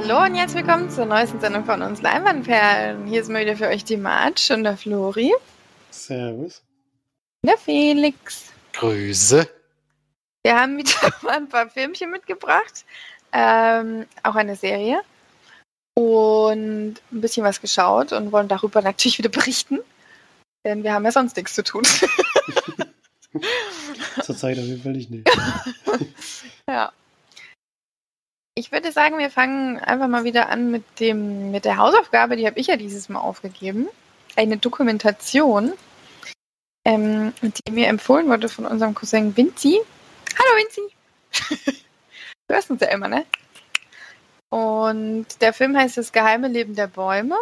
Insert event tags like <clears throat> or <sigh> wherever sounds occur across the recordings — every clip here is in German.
Hallo und herzlich willkommen zur neuesten Sendung von uns Leinwandperlen. Hier ist mal wieder für euch die March und der Flori. Servus. Der Felix. Grüße. Wir haben wieder <laughs> mal ein paar Filmchen mitgebracht. Ähm, auch eine Serie. Und ein bisschen was geschaut und wollen darüber natürlich wieder berichten. Denn wir haben ja sonst nichts zu tun. <laughs> Zurzeit auf jeden Fall nicht. <laughs> ja. Ich würde sagen, wir fangen einfach mal wieder an mit dem mit der Hausaufgabe, die habe ich ja dieses Mal aufgegeben. Eine Dokumentation, ähm, die mir empfohlen wurde von unserem Cousin Vinci. Hallo Vinci! <laughs> du hörst uns ja immer, ne? Und der Film heißt Das geheime Leben der Bäume.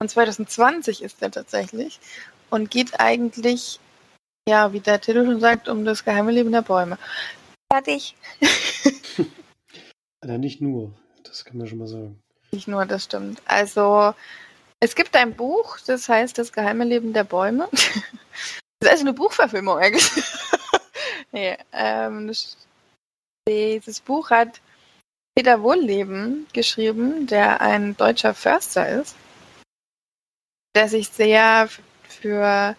Und 2020 ist er tatsächlich. Und geht eigentlich, ja, wie der Titel schon sagt, um das geheime Leben der Bäume. Fertig. <laughs> Ja, nicht nur, das kann man schon mal sagen. Nicht nur, das stimmt. Also, es gibt ein Buch, das heißt Das geheime Leben der Bäume. <laughs> das ist also eine Buchverfilmung eigentlich. <laughs> nee, ähm, dieses Buch hat Peter Wohlleben geschrieben, der ein deutscher Förster ist, der sich sehr für,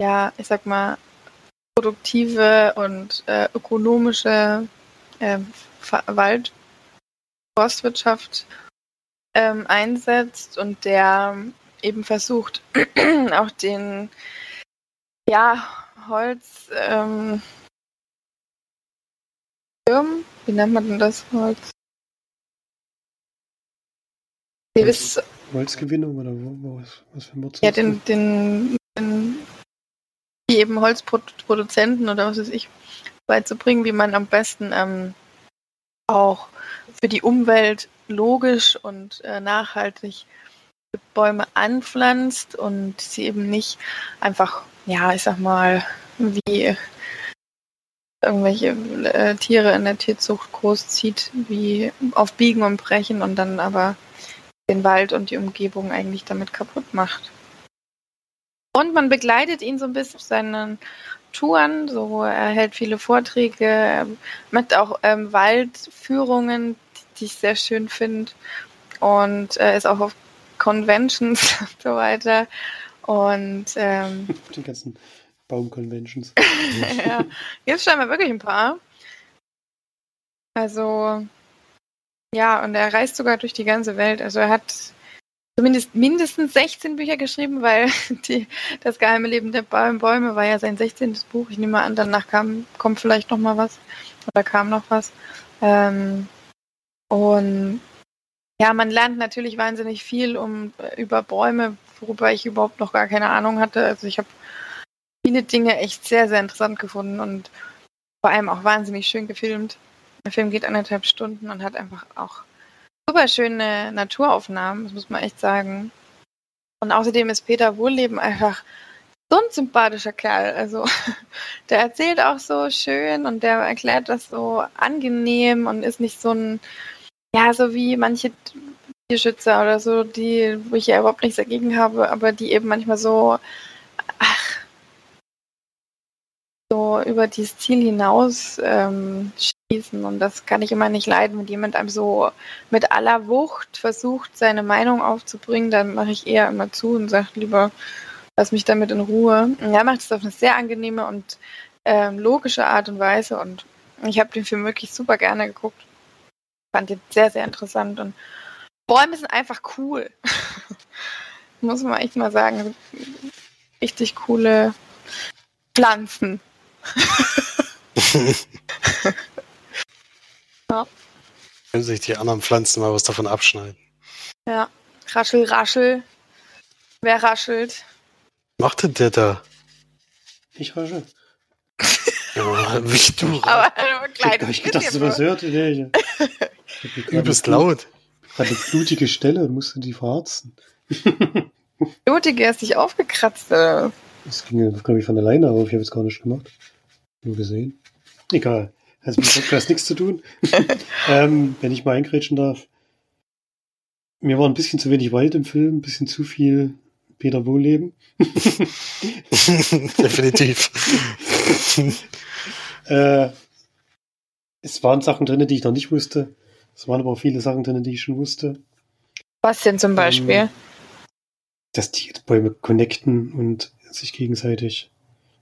ja, ich sag mal, produktive und äh, ökonomische äh, Wald Forstwirtschaft ähm, einsetzt und der eben versucht, <clears throat> auch den ja, Holz, ähm, wie nennt man denn das Holz? Holz Holzgewinnung oder wo, was, was für Nutzen? Ja, den, den, den, die eben Holzproduzenten oder was weiß ich beizubringen, wie man am besten ähm, auch für die Umwelt logisch und äh, nachhaltig Bäume anpflanzt und sie eben nicht einfach, ja, ich sag mal, wie irgendwelche äh, Tiere in der Tierzucht großzieht, wie auf Biegen und Brechen und dann aber den Wald und die Umgebung eigentlich damit kaputt macht. Und man begleitet ihn so ein bisschen auf seinen Touren, so er hält viele Vorträge, er macht auch ähm, Waldführungen, die ich sehr schön finde und äh, ist auch auf Conventions <laughs> und so weiter und ähm, <laughs> die ganzen Baumconventions. <laughs> ja, jetzt scheinbar wirklich ein paar. Also ja, und er reist sogar durch die ganze Welt. Also er hat zumindest mindestens 16 Bücher geschrieben, weil <laughs> die, das geheime Leben der Bäume war ja sein 16. Buch. Ich nehme an, danach kam, kommt vielleicht noch mal was oder kam noch was. Ähm, und ja, man lernt natürlich wahnsinnig viel um über Bäume, worüber ich überhaupt noch gar keine Ahnung hatte. Also ich habe viele Dinge echt sehr, sehr interessant gefunden und vor allem auch wahnsinnig schön gefilmt. Der Film geht anderthalb Stunden und hat einfach auch super schöne Naturaufnahmen, das muss man echt sagen. Und außerdem ist Peter Wohlleben einfach so ein sympathischer Kerl. Also <laughs> der erzählt auch so schön und der erklärt das so angenehm und ist nicht so ein, ja, so wie manche Tierschützer oder so, die, wo ich ja überhaupt nichts dagegen habe, aber die eben manchmal so, ach, über dieses Ziel hinaus ähm, schießen. Und das kann ich immer nicht leiden, wenn jemand einem so mit aller Wucht versucht, seine Meinung aufzubringen, dann mache ich eher immer zu und sage lieber, lass mich damit in Ruhe. Und er macht es auf eine sehr angenehme und ähm, logische Art und Weise und ich habe den Film wirklich super gerne geguckt. Fand den sehr, sehr interessant und Bäume sind einfach cool. <laughs> Muss man echt mal sagen. Richtig coole Pflanzen. <laughs> ja. Können sich die anderen Pflanzen mal was davon abschneiden. Ja. Raschel, raschel. Wer raschelt? Macht denn der da? Ich raschel. <laughs> ja, wie du. Aber nur klein. Ich gedacht, dass du was hört. Nee, <laughs> du bist laut. Hat eine blutige Stelle und musste die verharzen. Blutige hast dich aufgekratzt. Oder? Das ging, glaube ich, von alleine auf. Ich habe es gar nicht gemacht. Nur gesehen. Egal. Hat mit dem Podcast nichts zu tun. <laughs> ähm, wenn ich mal eingrätschen darf. Mir war ein bisschen zu wenig Wald im Film, ein bisschen zu viel Peter Wohlleben. <laughs> Definitiv. <laughs> äh, es waren Sachen drin, die ich noch nicht wusste. Es waren aber auch viele Sachen drin, die ich schon wusste. Was denn zum Beispiel? Ähm, dass die Bäume connecten und sich gegenseitig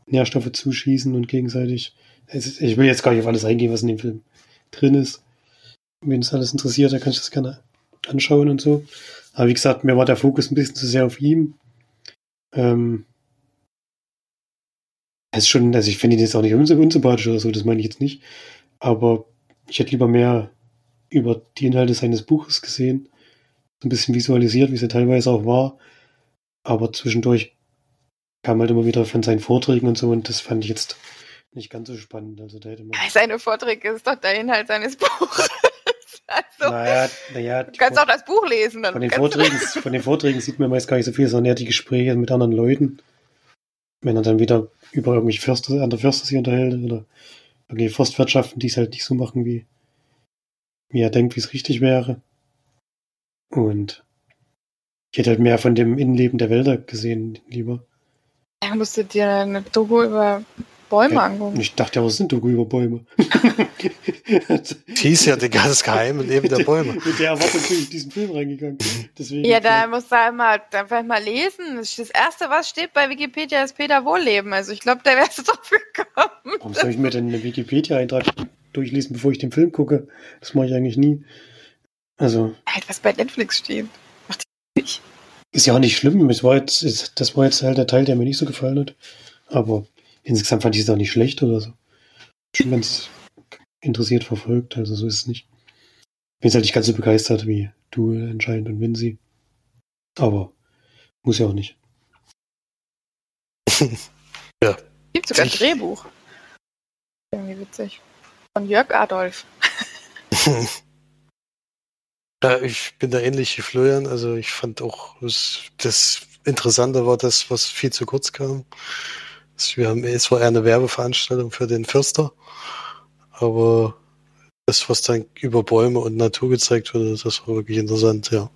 Nährstoffe zuschießen und gegenseitig. Ich will jetzt gar nicht auf alles eingehen, was in dem Film drin ist. Wenn es alles interessiert, dann kann ich das gerne anschauen und so. Aber wie gesagt, mir war der Fokus ein bisschen zu sehr auf ihm. Ähm, ist schon, also ich finde ihn jetzt auch nicht unsympathisch oder so, das meine ich jetzt nicht. Aber ich hätte lieber mehr über die Inhalte seines Buches gesehen. So ein bisschen visualisiert, wie es ja teilweise auch war. Aber zwischendurch kam halt immer wieder von seinen Vorträgen und so und das fand ich jetzt nicht ganz so spannend. Also da hätte man Seine Vorträge ist doch der Inhalt seines <laughs> Buches. also, naja, naja, du kannst auch das Buch lesen. Dann von den, Vorträgen, <laughs> von den Vorträgen sieht man meist gar nicht so viel, sondern eher die Gespräche mit anderen Leuten. Wenn er dann wieder über irgendwelche Förster, andere Förster sich unterhält oder irgendwelche Forstwirtschaften, die es halt nicht so machen, wie, wie er denkt, wie es richtig wäre. Und ich hätte halt mehr von dem Innenleben der Wälder gesehen, lieber. Ja, musst du dir eine Doku über Bäume Ja, angucken. Ich dachte, ja, was sind Doku über Bäume? <laughs> Hieß ja das geheime Leben der Bäume. <laughs> Mit der Erwartung bin ich in diesen Film reingegangen. Deswegen Ja, da musst du einmal, einfach mal lesen. Das erste, was steht bei Wikipedia, ist Peter Wohlleben. Also ich glaube, da wärst <laughs> du drauf gekommen. Warum soll ich mir denn einen Wikipedia-Eintrag durchlesen, bevor ich den Film gucke? Das mache ich eigentlich nie. Also, Halt, was bei Netflix steht. Ist ja auch nicht schlimm. Es war jetzt, ist, das war jetzt halt der Teil, der mir nicht so gefallen hat. Aber insgesamt fand ich es auch nicht schlecht oder so. Schon ganz interessiert verfolgt, also so ist es nicht. Bin jetzt halt nicht ganz so begeistert wie du anscheinend und Vinci. Aber muss ja auch nicht. <laughs> Gibt sogar ein Drehbuch. Irgendwie witzig. Von Jörg Adolf. <laughs> Ja, ich bin da ähnlich wie Florian. Also ich fand auch, das, das Interessante war das, was viel zu kurz kam. Also Wir haben, es war eher eine Werbeveranstaltung für den Förster. Aber das, was dann über Bäume und Natur gezeigt wurde, das war wirklich interessant, ja.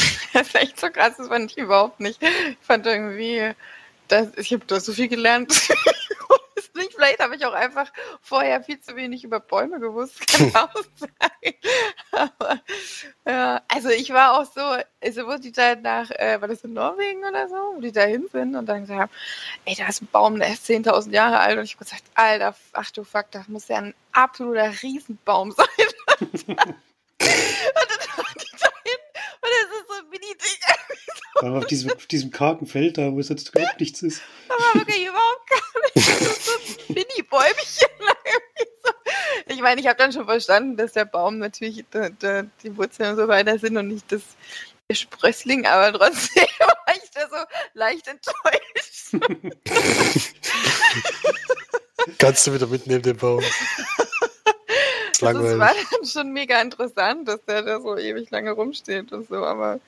<laughs> Das echt so krass, das fand ich überhaupt nicht. Ich fand irgendwie, dass, ich habe da so viel gelernt. <laughs> Nicht, Vielleicht habe ich auch einfach vorher viel zu wenig über Bäume gewusst, <laughs> kann auch <laughs> sein. Aber ja, also ich war auch so, also wo die da nach, äh, war das in Norwegen oder so, wo die da hin sind und dann gesagt haben, ey, da ist ein Baum, der ist 10.000 Jahre alt und ich habe gesagt, Alter, ach du Fuck, das muss ja ein absoluter Riesenbaum <laughs> sein. und dann waren die da hin und es ist so ein mini-Ding. Vor allem auf diesem, auf diesem kargen Feld da, wo es jetzt überhaupt nichts ist. Aber wirklich überhaupt gar nicht. Das ist so ein Mini-Bäumchen. <laughs> Ich meine, ich habe dann schon verstanden, dass der Baum natürlich da, da, die Wurzeln und so weiter sind und nicht das der Sprössling, aber trotzdem <laughs> war ich da so leicht enttäuscht. Kannst du wieder mitnehmen, den Baum. ist Das langweilig. war dann schon mega interessant, dass der da so ewig lange rumsteht und so, aber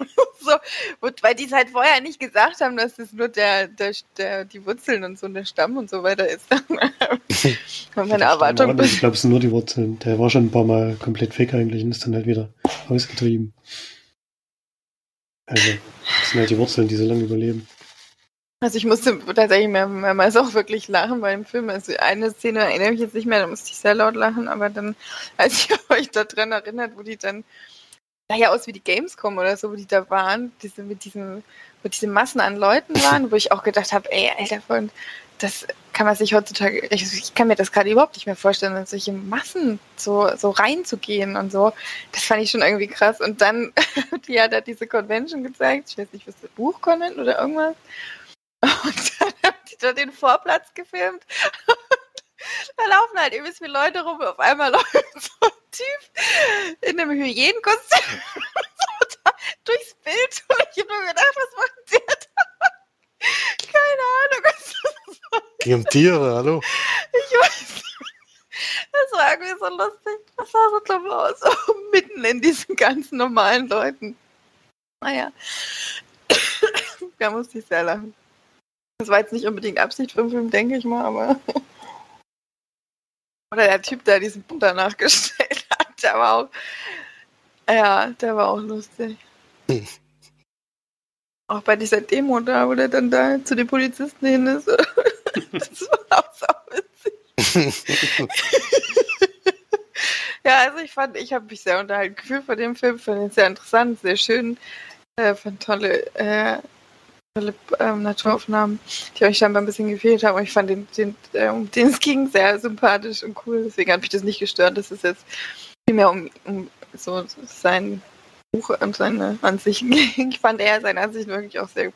<laughs> so, und weil die es halt vorher nicht gesagt haben, dass das nur der, der, der, die Wurzeln und so und der Stamm und so weiter ist. <laughs> Meine Erwartung. Ich glaube, es sind nur die Wurzeln. Der war schon ein paar Mal komplett weg eigentlich und ist dann halt wieder ausgetrieben. Also, das sind halt die Wurzeln, die so lange überleben. Also ich musste tatsächlich mehr, mehrmals auch wirklich lachen bei dem Film. Also eine Szene erinnere ich jetzt nicht mehr, da musste ich sehr laut lachen, aber dann, als ich <laughs> euch daran erinnert, wo die dann, sah ja aus wie die Gamescom oder so, wo die da waren, diese, mit diesen, wo diese Massen an Leuten waren, wo ich auch gedacht habe, ey, Alter, Freund, das kann man sich heutzutage, ich, ich kann mir das gerade überhaupt nicht mehr vorstellen, in solche Massen so, so reinzugehen und so. Das fand ich schon irgendwie krass. Und dann, <laughs> die hat da diese Convention gezeigt, ich weiß nicht, was das Buchkonvent oder irgendwas. Und dann haben die da den Vorplatz gefilmt. Da laufen halt übelst viele Leute rum. Auf einmal <laughs> läuft so ein Typ in einem Hyänenkostüm <laughs> durchs Bild. Und ich habe nur gedacht, was macht der da? Keine Ahnung. Was das. Ging um Tiere, hallo? Ich weiß nicht. Das war irgendwie so lustig. Das sah so dumm aus. So mitten in diesen ganzen normalen Leuten. Naja. da musste ich sehr lachen. Das war jetzt nicht unbedingt Absicht vom Film, denke ich mal, aber. Oder der Typ, der diesen Punkt danach <laughs> gestellt hat, der war auch. Ja, der war auch lustig. Hm. <laughs> Auch bei dieser Demo da, wo der dann da zu den Polizisten hin ist. <laughs> das war auch so witzig. Ja, also ich fand, ich habe mich sehr unterhalten gefühlt von dem Film, fand ihn sehr interessant, sehr schön, äh, fand tolle, äh, tolle ähm, Naturaufnahmen, die euch scheinbar ein bisschen gefehlt haben. Und ich fand den, den äh, um den es ging, sehr sympathisch und cool. Deswegen hat mich das nicht gestört. Das ist jetzt vielmehr um, um so sein Buch und seine Ansichten <laughs> ging. Ich fand er seine Ansichten wirklich auch sehr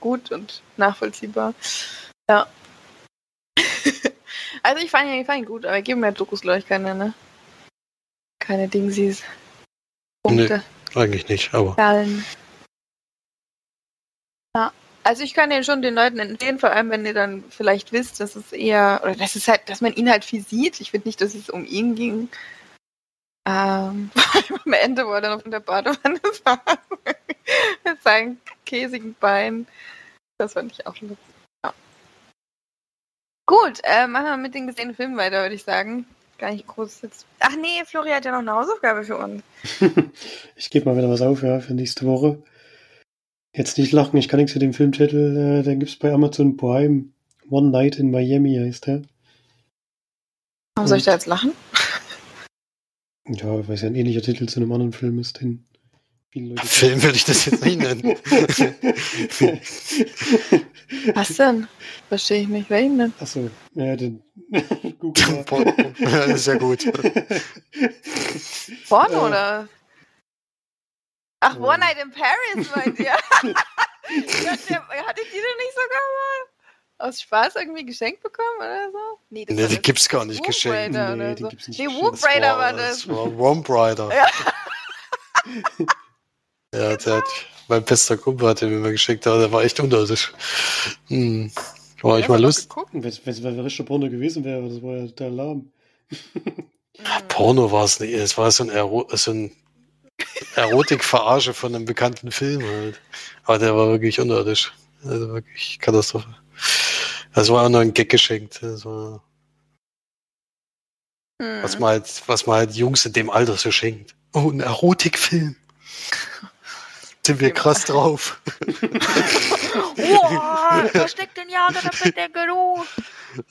gut und nachvollziehbar. Ja. <laughs> also ich fand ihn, ich fand ihn gut, aber geben mir Dokus, glaube ich, keine, ne? Keine Dingsies. Punkte. Nee, eigentlich nicht, aber. Zahlen. Ja. Also ich kann den schon den Leuten empfehlen, vor allem wenn ihr dann vielleicht wisst, dass es eher, oder dass es halt, dass man ihn halt viel sieht. Ich finde nicht, dass es um ihn ging. Ähm, <laughs> am Ende, wo er dann auf der Badewanne <laughs> war, mit seinen käsigen Beinen. Das fand ich auch lustig. Ja. Gut, äh, machen wir mit den gesehenen Filmen weiter, würde ich sagen. Gar nicht groß jetzt. Ach nee, Flori hat ja noch eine Hausaufgabe für uns. <laughs> ich gebe mal wieder was auf, ja, für nächste Woche. Jetzt nicht lachen, ich kann nichts für den Filmtitel. Äh, den gibt es bei Amazon Prime. One Night in Miami heißt der. Warum soll ich da jetzt lachen? Ja, weil es ja ein ähnlicher Titel zu einem anderen Film ist, den viele Leute. <laughs> Film würde ich das jetzt nicht nennen. <laughs> Was denn? Verstehe ich nicht. Welchen denn? Achso, ja, den. <laughs> Google ja, das ist ja gut. Porno äh, oder? Ach, äh, One Night in Paris meint ihr? <laughs> Hattet ihr denn nicht sogar mal? aus Spaß irgendwie geschenkt bekommen oder so? Nee, das nee die gibt's gar nicht geschenkt. Nee, oder die so. gibt's nicht Nee, Whoop Raider war das. Das war Womp Rider. Ja. <laughs> ja, der hat, mein bester Kumpel hat den mir geschenkt, aber der war echt unirdisch. Hm. War ich mal Lust. Wenn es richtig Porno gewesen wäre, das war ja der Alarm. Porno war es nicht, es war so ein, Ero so ein Erotik-Verarsche von einem bekannten Film halt. Aber der war wirklich unirdisch. Also wirklich Katastrophe. Das war auch noch ein Gag geschenkt. Also, hm. was, man halt, was man halt Jungs in dem Alter so schenkt. Oh, ein Erotikfilm. <laughs> Sind wir krass drauf. <laughs> wow, da steckt den Jahre, da wird der Geruch.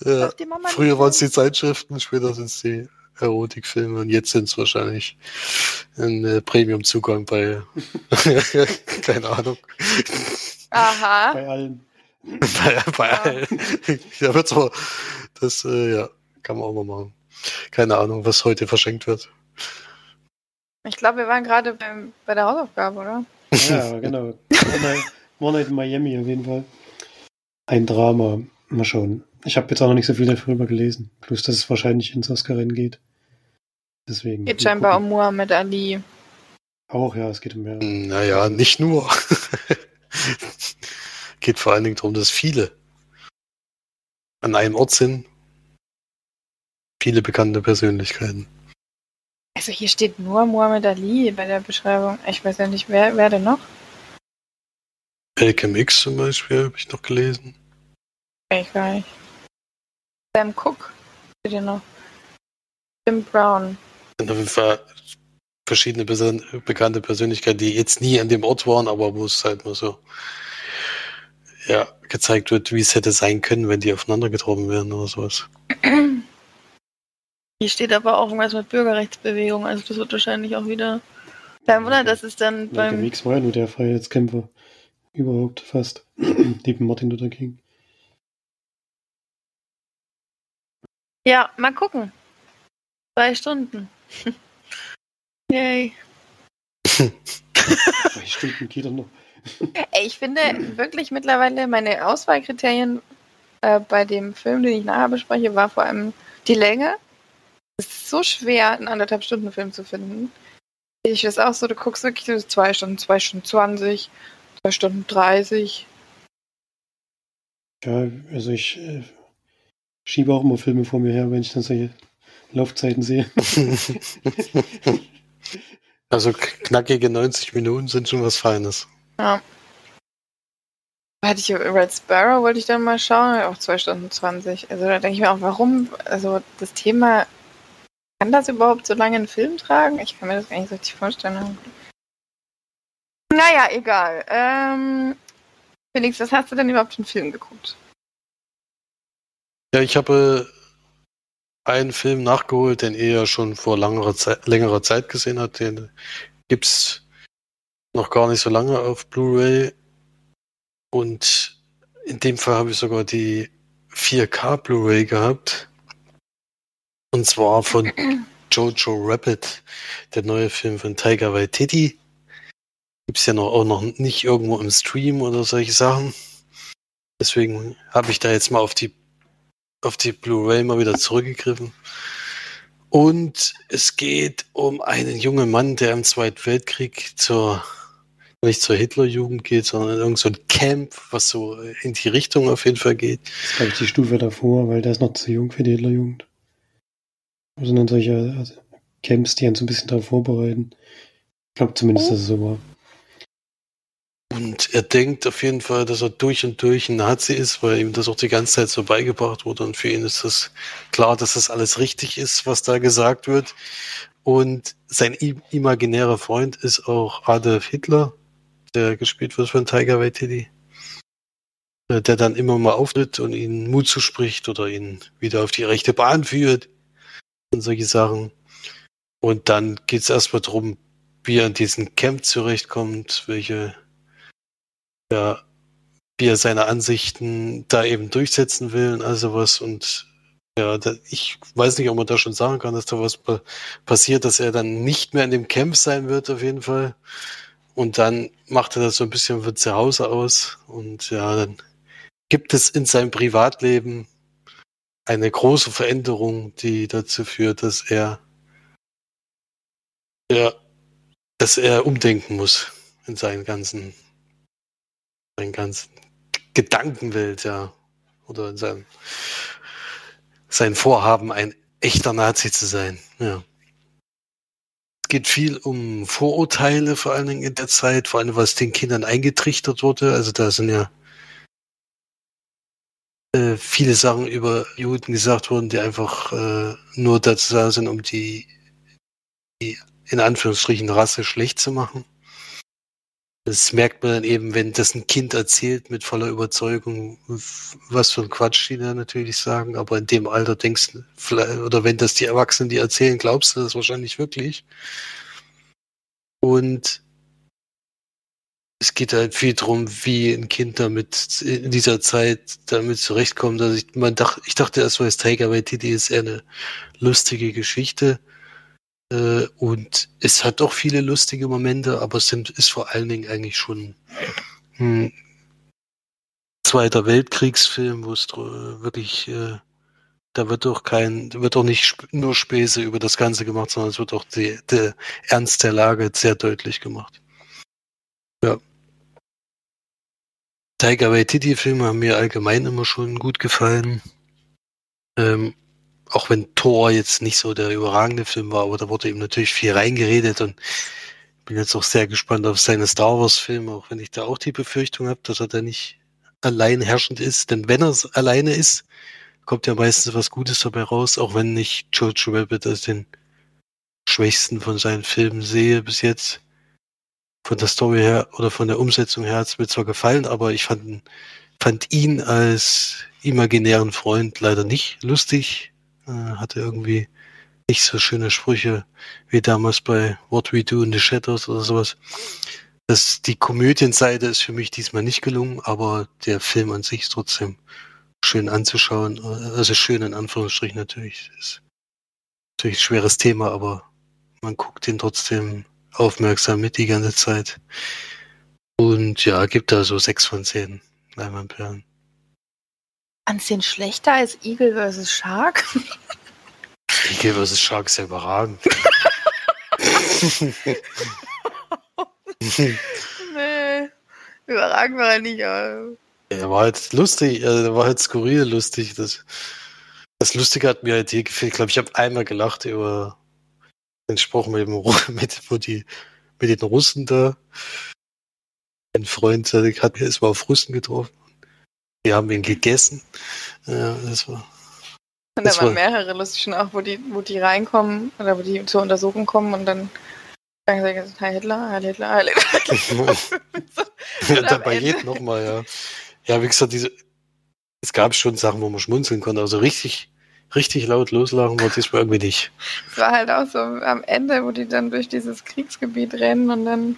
Ja, früher waren es die Zeitschriften, später sind es die Erotikfilme und jetzt sind es wahrscheinlich ein äh, Premium-Zugang bei, <laughs> keine Ahnung. Aha. Bei allen. bei, bei ja. allen. Da wird so, das, äh, ja, kann man auch mal machen. Keine Ahnung, was heute verschenkt wird. Ich glaube, wir waren gerade bei der Hausaufgabe, oder? Ja, genau. One Night in Miami auf jeden Fall. Ein Drama. Mal schauen. Ich habe jetzt auch noch nicht so viel darüber gelesen. Plus, dass es wahrscheinlich ins Oscar-Rennen geht. Deswegen. Geht scheinbar gucken. um Muhammad Ali. Auch, ja, es geht um mehr. Naja, nicht nur. <laughs> geht vor allen Dingen darum, dass viele an einem Ort sind. Viele bekannte Persönlichkeiten. Also hier steht nur Muhammad Ali bei der Beschreibung. Ich weiß ja nicht, wer, wer denn noch? Malcolm X zum Beispiel habe ich noch gelesen. Ich gar nicht. Sam Cook steht hier noch. Jim Brown. Sind auf jeden Fall verschiedene bekannte Persönlichkeiten, die jetzt nie an dem Ort waren, aber wo es halt nur so ja, gezeigt wird, wie es hätte sein können, wenn die aufeinander getroffen wären oder sowas. <clears throat> Hier steht aber auch irgendwas mit Bürgerrechtsbewegung, also das wird wahrscheinlich auch wieder. Kein Wunder, das ist dann beim. Der Mix war ja nur der Freiheitskämpfer. Überhaupt fast. <clears throat> Neben Martin Luther King. Ja, mal gucken. Zwei Stunden. <laughs> Yay. Zwei Stunden geht er noch. Ich finde wirklich mittlerweile meine Auswahlkriterien äh, bei dem Film, den ich nachher bespreche, war vor allem die Länge. Es ist so schwer, einen anderthalb Stunden Film zu finden. Ich weiß auch so, du guckst wirklich so zwei Stunden, zwei Stunden 20, zwei Stunden 30. Ja, also ich äh, schiebe auch immer Filme vor mir her, wenn ich dann solche Laufzeiten sehe. <laughs> also knackige 90 Minuten sind schon was Feines. Ja. Hatte ich Red Sparrow, wollte ich dann mal schauen, auch 2 Stunden 20. Also da denke ich mir auch, warum, also das Thema, kann das überhaupt so lange einen Film tragen? Ich kann mir das gar nicht so richtig vorstellen. Naja, egal. Ähm, Felix, was hast du denn überhaupt für einen Film geguckt? Ja, ich habe einen Film nachgeholt, den er schon vor längerer Zeit, längerer Zeit gesehen hat. Den gibt's noch gar nicht so lange auf Blu-ray. Und in dem Fall habe ich sogar die 4K Blu-ray gehabt. Und zwar von <clears throat> Jojo Rabbit, der neue Film von Tiger Waititi. Gibt's ja noch, auch noch nicht irgendwo im Stream oder solche Sachen. Deswegen habe ich da jetzt mal auf die auf die Blu-ray mal wieder zurückgegriffen. Und es geht um einen jungen Mann, der im Zweiten Weltkrieg zur, nicht zur Hitlerjugend geht, sondern in irgendein so Camp, was so in die Richtung auf jeden Fall geht. Das ist, glaube ich, die Stufe davor, weil der ist noch zu jung für die Hitlerjugend. Sind dann solche also Camps, die einen so ein bisschen darauf vorbereiten. Ich glaube zumindest, dass es so war. Er denkt auf jeden Fall, dass er durch und durch ein Nazi ist, weil ihm das auch die ganze Zeit so beigebracht wurde. Und für ihn ist das klar, dass das alles richtig ist, was da gesagt wird. Und sein imaginärer Freund ist auch Adolf Hitler, der gespielt wird von Tiger Waititi. Der dann immer mal auftritt und ihnen Mut zuspricht oder ihn wieder auf die rechte Bahn führt und solche Sachen. Und dann geht es erstmal darum, wie er in diesen Camp zurechtkommt, welche ja, wie er seine Ansichten da eben durchsetzen will und all sowas. Und ja, da, ich weiß nicht, ob man da schon sagen kann, dass da was pa passiert, dass er dann nicht mehr in dem Camp sein wird, auf jeden Fall. Und dann macht er das so ein bisschen von zu Hause aus. Und ja, dann gibt es in seinem Privatleben eine große Veränderung, die dazu führt, dass er ja, dass er umdenken muss in seinen ganzen seinen ganzen Gedankenwelt, ja. Oder in seinem sein Vorhaben, ein echter Nazi zu sein. Ja. Es geht viel um Vorurteile, vor allen Dingen in der Zeit, vor allem was den Kindern eingetrichtert wurde. Also da sind ja äh, viele Sachen über Juden gesagt worden, die einfach äh, nur dazu da sind, um die, die in Anführungsstrichen Rasse schlecht zu machen. Das merkt man dann eben, wenn das ein Kind erzählt mit voller Überzeugung, was für ein Quatsch die da natürlich sagen. Aber in dem Alter denkst du, oder wenn das die Erwachsenen die erzählen, glaubst du das wahrscheinlich wirklich. Und es geht halt viel darum, wie ein Kind damit in dieser Zeit damit zurechtkommt. Also ich, man dachte, ich dachte erst Tiger Waititi ist eher eine lustige Geschichte. Äh, und es hat doch viele lustige Momente, aber es sind, ist vor allen Dingen eigentlich schon ein Zweiter Weltkriegsfilm, wo es wirklich, äh, da wird doch kein, wird doch nicht nur Späße über das Ganze gemacht, sondern es wird auch der Ernst der Lage sehr deutlich gemacht. Ja. Tiger Waititi-Filme haben mir allgemein immer schon gut gefallen. Ähm, auch wenn Thor jetzt nicht so der überragende Film war, aber da wurde ihm natürlich viel reingeredet und bin jetzt auch sehr gespannt auf seine Star Wars Filme, auch wenn ich da auch die Befürchtung habe, dass er da nicht allein herrschend ist, denn wenn er alleine ist, kommt ja meistens was Gutes dabei raus, auch wenn ich George Rabbit als den schwächsten von seinen Filmen sehe bis jetzt. Von der Story her oder von der Umsetzung her hat es mir zwar gefallen, aber ich fand, fand ihn als imaginären Freund leider nicht lustig hatte irgendwie nicht so schöne Sprüche wie damals bei What We Do in the Shadows oder sowas. Das, die Komödienseite ist für mich diesmal nicht gelungen, aber der Film an sich ist trotzdem schön anzuschauen. Also schön in Anführungsstrichen natürlich. Ist natürlich ein schweres Thema, aber man guckt ihn trotzdem aufmerksam mit die ganze Zeit. Und ja, gibt da so sechs von zehn Leinwandperlen. Ansehen schlechter als Eagle vs. Shark? <laughs> Eagle vs. Shark ist ja überragend. <laughs> nee, überragend war er nicht. Aber... Er war halt lustig, er war halt skurril lustig. Das, das Lustige hat mir halt hier gefehlt. Ich glaube, ich habe einmal gelacht über den Spruch mit, dem, <laughs> mit, wo die, mit den Russen da. Ein Freund hat mir ist mal auf Russen getroffen. Wir haben ihn gegessen. Ja, das war. Und da waren mehrere lustig schon auch, wo die, wo die reinkommen oder wo die zur Untersuchung kommen und dann sagen sie, Heil Hitler, Heil Hitler, Heil Hitler. <laughs> ja, dabei geht nochmal, ja. Ja, wie gesagt, diese, es gab schon Sachen, wo man schmunzeln konnte, also richtig, richtig laut loslachen war diesmal irgendwie nicht. Es war halt auch so am Ende, wo die dann durch dieses Kriegsgebiet rennen und dann.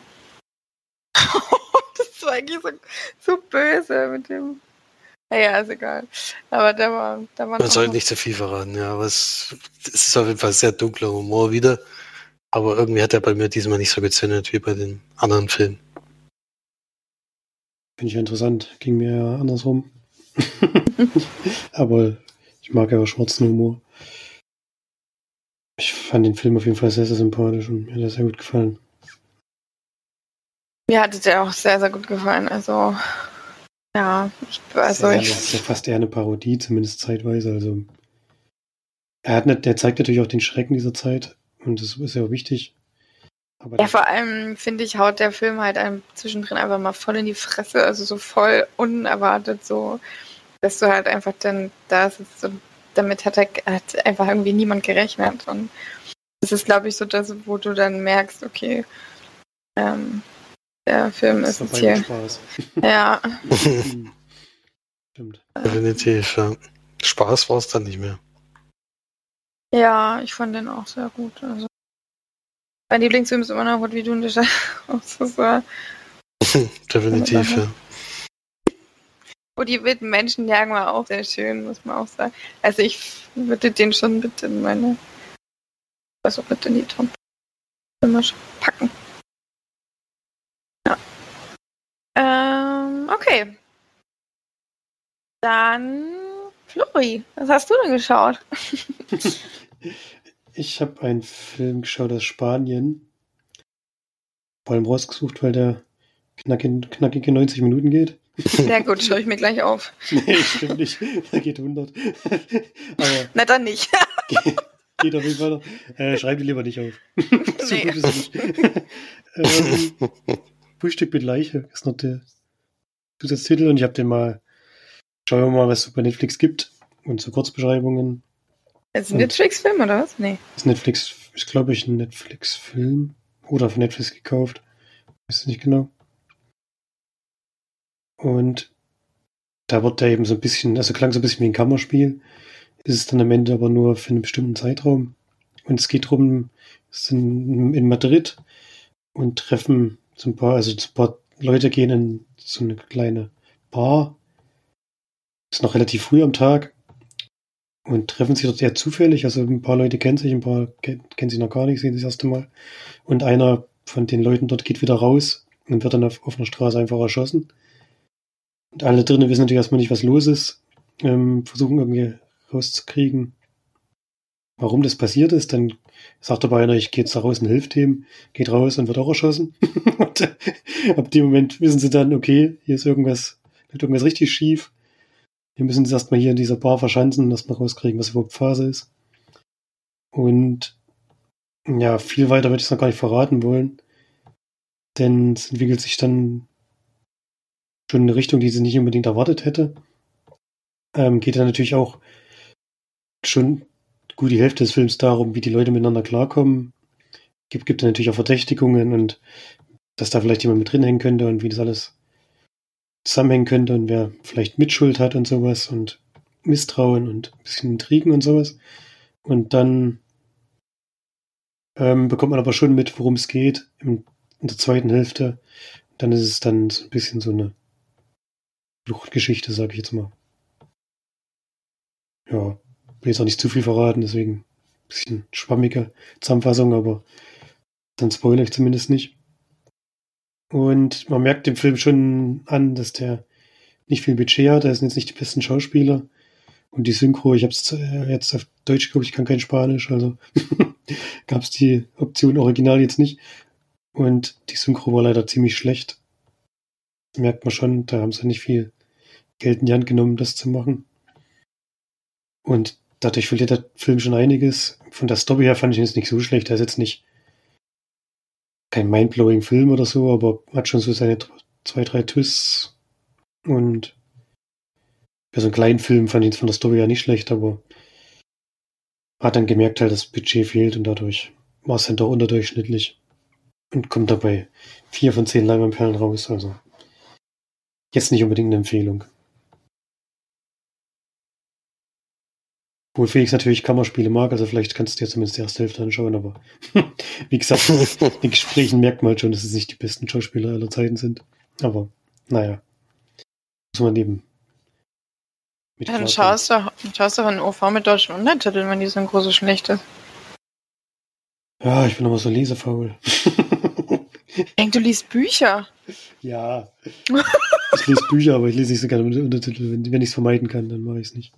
<laughs> das war eigentlich so, so böse mit dem. <laughs> Naja, ist egal. Aber da war. Da war Man sollte nicht zu viel verraten, ja. Aber es, es ist auf jeden Fall sehr dunkler Humor wieder. Aber irgendwie hat er bei mir diesmal nicht so gezündet wie bei den anderen Filmen. Finde ich interessant. Ging mir ja andersrum. <laughs> Aber ich mag ja auch schwarzen Humor. Ich fand den Film auf jeden Fall sehr, sehr sympathisch und mir hat er sehr gut gefallen. Mir hat es ja auch sehr, sehr gut gefallen. Also, ja, ich, also sehr, ich. Das ist ja fast eher eine Parodie, zumindest zeitweise. Also, er hat nicht, der zeigt natürlich auch den Schrecken dieser Zeit und das ist ja auch wichtig. Aber Ja, vor allem finde ich, haut der Film halt einem zwischendrin einfach mal voll in die Fresse, also so voll unerwartet, so, dass du halt einfach dann da sitzt und damit hat, er, hat einfach irgendwie niemand gerechnet. Und das ist, glaube ich, so das, wo du dann merkst, okay, ähm, der Film ist dabei hier. Spaß. <laughs> Ja. <laughs> Stimmt. Definitiv, ja. Spaß war es dann nicht mehr. ja, ich fand den auch sehr gut. Also. Mein Lieblingsfilm ist immer noch What We Do in the Shadows. <laughs> War Definitiv, ja. Wo die wilden Menschen jagen war auch sehr schön, muss man auch sagen. Also ich würde den schon bitte in meine, also bitte in die Top immer schon packen. Ja. Ähm, okay. Dann Flori, was hast du denn geschaut? <laughs> Ich habe einen Film geschaut aus Spanien. Vor allem rausgesucht, weil der knackige, knackige 90 Minuten geht. <laughs> Sehr gut, schaue ich mir gleich auf. <laughs> nee, stimmt nicht. Der geht 100. Aber Na dann nicht. geht auf jeden Fall noch. Äh, schreib die lieber nicht auf. so Nee. gut ist nicht. ähm, Frühstück mit Leiche ist noch der Zusatztitel und ich habe den mal, schauen wir mal, was es bei Netflix gibt und so Kurzbeschreibungen. Ist ein Netflix-Film oder was? Nee. Das Netflix ist, glaube ich, ein Netflix-Film oder von Netflix gekauft. Weiß nicht genau. Und da wird der eben so ein bisschen, also klang so ein bisschen wie ein Kammerspiel. Ist es dann am Ende aber nur für einen bestimmten Zeitraum. Und es geht darum, sind in Madrid und treffen so ein paar, also so ein paar Leute gehen in so eine kleine Bar. Ist noch relativ früh am Tag und treffen sich dort eher zufällig. Also ein paar Leute kennen sich, ein paar ken- kennen sich noch gar nicht, sehen sich das erste Mal. Und einer von den Leuten dort geht wieder raus und wird dann auf offener Straße einfach erschossen. Und alle drinnen wissen natürlich erstmal nicht, was los ist, ähm, versuchen irgendwie rauszukriegen, warum das passiert ist. Dann sagt aber einer, ich gehe jetzt da raus und hilft dem, geht raus und wird auch erschossen. <laughs> und äh, ab dem Moment wissen sie dann, okay, hier ist irgendwas, läuft irgendwas richtig schief. Wir müssen uns erstmal hier in dieser Bar verschanzen und erstmal rauskriegen, was überhaupt Phase ist. Und ja, viel weiter würde ich es noch gar nicht verraten wollen. Denn es entwickelt sich dann schon in eine Richtung, die sie nicht unbedingt erwartet hätte. Ähm, geht dann natürlich auch schon gut die Hälfte des Films darum, wie die Leute miteinander klarkommen. Gibt, gibt natürlich auch Verdächtigungen und dass da vielleicht jemand mit drin hängen könnte und wie das alles zusammenhängen könnte und wer vielleicht Mitschuld hat und sowas und Misstrauen und ein bisschen Intrigen und sowas. Und dann ähm, bekommt man aber schon mit, worum es geht im, in der zweiten Hälfte. Dann ist es dann so ein bisschen so eine Fluchtgeschichte, sage ich jetzt mal. Ja, will jetzt auch nicht zu viel verraten, deswegen ein bisschen schwammige Zusammenfassung, aber dann spoilere ich zumindest nicht. Und man merkt dem Film schon an, dass der nicht viel Budget hat. Da sind jetzt nicht die besten Schauspieler. Und die Synchro, ich habe es jetzt auf Deutsch geguckt, ich kann kein Spanisch, also <laughs> gab es die Option Original jetzt nicht. Und die Synchro war leider ziemlich schlecht. Das merkt man schon, da haben sie nicht viel Geld in die Hand genommen, das zu machen. Und dadurch verliert der Film schon einiges. Von der Story her fand ich ihn jetzt nicht so schlecht. Er ist jetzt nicht kein mindblowing Film oder so, aber hat schon so seine zwei, drei Twists. Und für so einen kleinen Film fand ich ihn von der Story ja nicht schlecht, aber hat dann gemerkt halt, dass Budget fehlt und dadurch war es dann doch unterdurchschnittlich. Und kommt dabei vier von zehn Leinwandperlen raus, also jetzt nicht unbedingt eine Empfehlung. Obwohl Felix natürlich Kammerspiele mag, also vielleicht kannst du dir zumindest die erste Hälfte anschauen, aber <laughs> wie gesagt, <laughs> in den Gesprächen merkt man halt schon, dass es nicht die besten Schauspieler aller Zeiten sind. Aber naja, muss man eben. mit Dann schaust du, schaust du einen OV mit deutschen Untertiteln, wenn die so schlecht ist. Ja, ich bin aber so lesefaul. <laughs> Ich denke, du liest Bücher. ja. Ich lese Bücher, aber ich lese nicht so gerne mit Untertitel. Wenn, wenn ich es vermeiden kann, dann mache ich es nicht.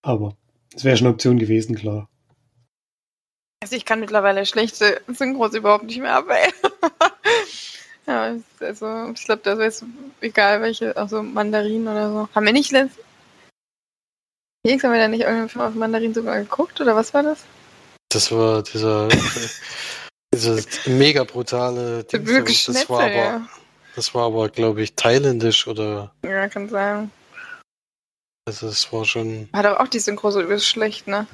Aber es wäre schon eine Option gewesen, klar. Also ich kann mittlerweile schlechte Synchros überhaupt nicht mehr ab, ey. <laughs> ja, also ich glaube, das ist egal welche, also Mandarin oder so. Haben wir nicht letzt... Felix, haben wir da nicht irgendeinen Film auf Mandarin sogar geguckt oder was war das? Das war dieser, <laughs> dieser mega brutale wirklich Das war aber, ja. das war aber, glaube ich, thailändisch oder, Ja, kann sein. Also es war schon, War doch auch die Synchro so übelst schlecht, ne?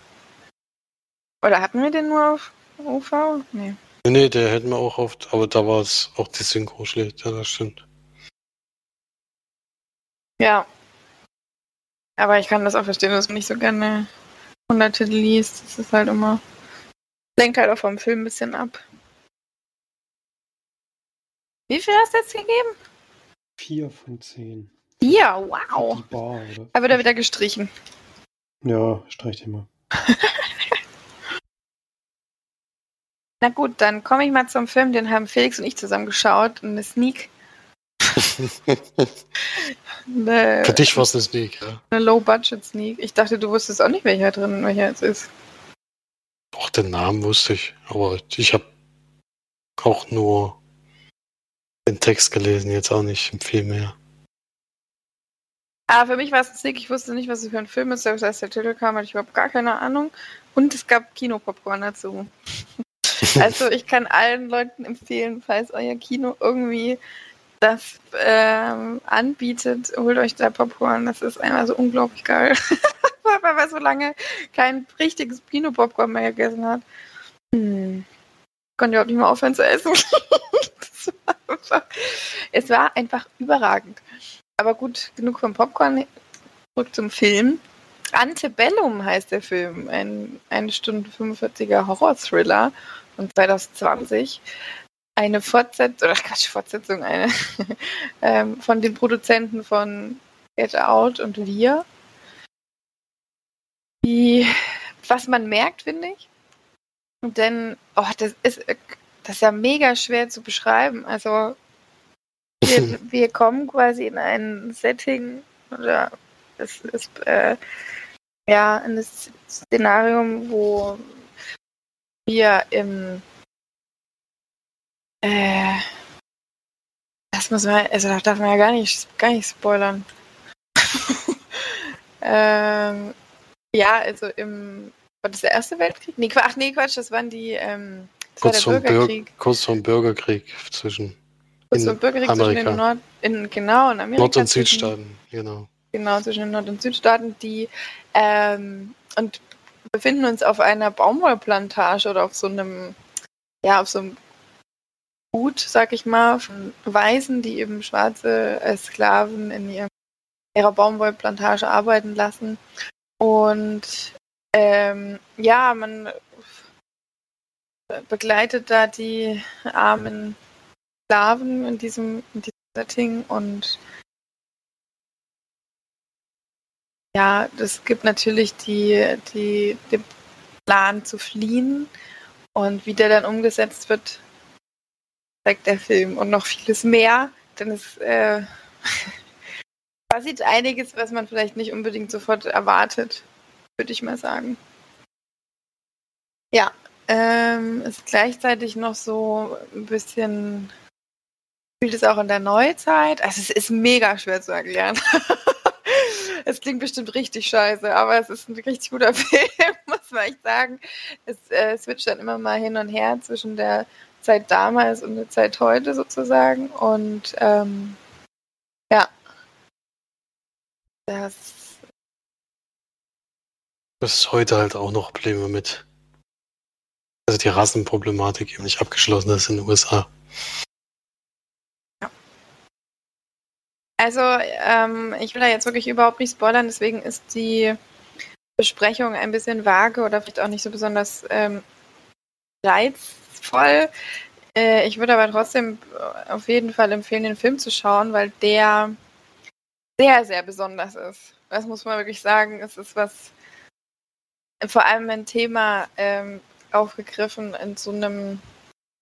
Oder hatten wir den nur auf UV? Nee. nee, nee, der hätten wir auch oft, aber da war es auch die Synchro schlecht, ja, das stimmt. Ja. Aber ich kann das auch verstehen, dass man nicht so gerne Untertitel liest. Das ist halt immer. Lenkt halt auch vom Film ein bisschen ab. Wie viel hast du jetzt gegeben? Vier von zehn. Ja, wow. Bar? Da wird er wieder gestrichen. Ja, streich den mal. <laughs> Na gut, dann komme ich mal zum Film, den haben Felix und ich zusammen geschaut. Eine Sneak. Eine, <laughs> Für dich war es eine Sneak, ja. eine Low-Budget-Sneak. Ich dachte, du wusstest auch nicht, welcher drin welcher jetzt ist. Auch den Namen wusste ich, aber ich habe auch nur den Text gelesen, jetzt auch nicht viel mehr. Aber für mich war es ein Sneak. Ich wusste nicht, was es für ein Film ist. Selbst als der Titel kam, hatte ich überhaupt gar keine Ahnung. Und es gab Kinopopcorn dazu. <laughs> Also ich kann allen Leuten empfehlen, falls euer Kino irgendwie das ähm, anbietet, holt euch da Popcorn. Das ist einfach so unglaublich geil. <laughs> Weil man so lange kein richtiges Kino-Popcorn mehr gegessen hat. Hm. Konnte auch nicht mehr aufhören zu essen. <laughs> war einfach, es war einfach überragend. Aber gut, genug vom Popcorn. Zurück zum Film. Antebellum heißt der Film. Ein 1 Stunde 45er Horror-Thriller von 2020. Eine Fortsetzung, oder <laughs> Quatsch, Fortsetzung, eine <laughs> ähm, von den Produzenten von Get Out und Wir. Die, was man merkt, finde ich. Denn, oh, das ist, das ist ja mega schwer zu beschreiben. Also, wir, <laughs> wir kommen quasi in ein Setting oder es ist äh, ja ein Szenarium, wo wir im äh, das muss man, also da darf man ja gar nicht, gar nicht spoilern. <laughs> ähm, ja, also im, war das der Erste Weltkrieg? Nee, ach nee, Quatsch, das waren die, ähm, das Kurz war der Bürger, Bürgerkrieg. kurz vom Bürgerkrieg zwischen Kurz in vor Bürgerkrieg zwischen Amerika. den Nord, in, genau, in Amerika. Nord- und zwischen- Südstaaten, genau. Genau, zwischen den Nord- und Südstaaten, die ähm, und befinden uns auf einer Baumwollplantage oder auf so einem, ja, auf so einem Gut, sag ich mal, von Weißen, die eben schwarze äh, Sklaven in ihrem, ihrer Baumwollplantage arbeiten lassen. Und ähm, ja, man begleitet da die armen Sklaven in diesem, in diesem Setting und ja, es gibt natürlich die, die, den Plan zu fliehen und wie der dann umgesetzt wird, zeigt der Film und noch vieles mehr, denn es äh, <laughs> passiert einiges, was man vielleicht nicht unbedingt sofort erwartet, würde ich mal sagen. Ja, ähm, ist gleichzeitig noch so ein bisschen spielt es auch in der Neuzeit. Also es ist mega schwer zu erklären. <laughs> es klingt bestimmt richtig scheiße, aber es ist ein richtig guter <laughs> Film, muss man echt sagen. Es äh, switcht dann immer mal hin und her zwischen der Zeit damals und der Zeit heute sozusagen. Und ähm, ja, das Das ist heute halt auch noch Probleme mit. Also die Rassenproblematik eben nicht abgeschlossen ist in den USA. Also, ähm, ich will da jetzt wirklich überhaupt nicht spoilern, deswegen ist die Besprechung ein bisschen vage oder vielleicht auch nicht so besonders ähm, reizvoll. Äh, ich würde aber trotzdem auf jeden Fall empfehlen, den Film zu schauen, weil der sehr, sehr besonders ist. Das muss man wirklich sagen. Es ist was, vor allem ein Thema ähm, aufgegriffen in so einem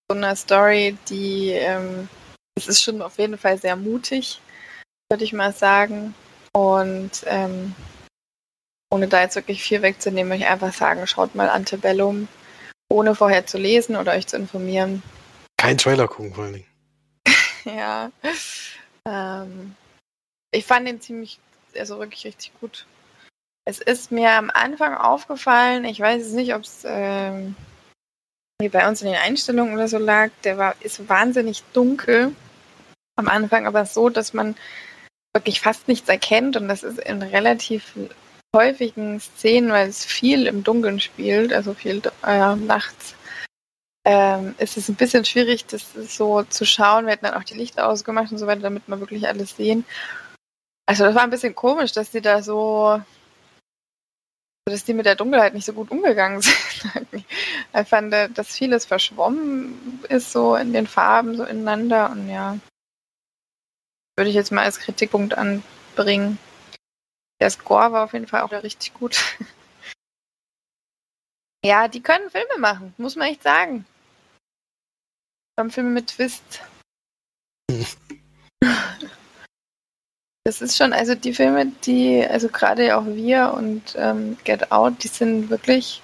so einer Story, die ähm, es ist schon auf jeden Fall sehr mutig, würde ich mal sagen. Und ähm, ohne da jetzt wirklich viel wegzunehmen, würde ich einfach sagen, schaut mal Antebellum, ohne vorher zu lesen oder euch zu informieren. Kein Trailer gucken vor allen Dingen. <laughs> ja. Ähm, ich fand den ziemlich, also wirklich richtig gut. Es ist mir am Anfang aufgefallen, ich weiß es nicht, ob es ähm, bei uns in den Einstellungen oder so lag, der war, ist wahnsinnig dunkel am Anfang, aber so, dass man wirklich fast nichts erkennt und das ist in relativ häufigen Szenen, weil es viel im Dunkeln spielt, also viel äh, nachts, ähm, ist es ein bisschen schwierig, das so zu schauen. Wir hätten dann auch die Lichter ausgemacht und so weiter, damit wir wirklich alles sehen. Also das war ein bisschen komisch, dass die da so, dass die mit der Dunkelheit nicht so gut umgegangen <laughs> sind. ich fand, äh, dass vieles verschwommen ist so in den Farben so ineinander und ja, würde ich jetzt mal als Kritikpunkt anbringen. Der Score war auf jeden Fall auch richtig gut. <laughs> ja, die können Filme machen, muss man echt sagen. Haben Filme mit Twist. <laughs> Das ist schon, also die Filme, die, also gerade auch wir und ähm, Get Out, die sind wirklich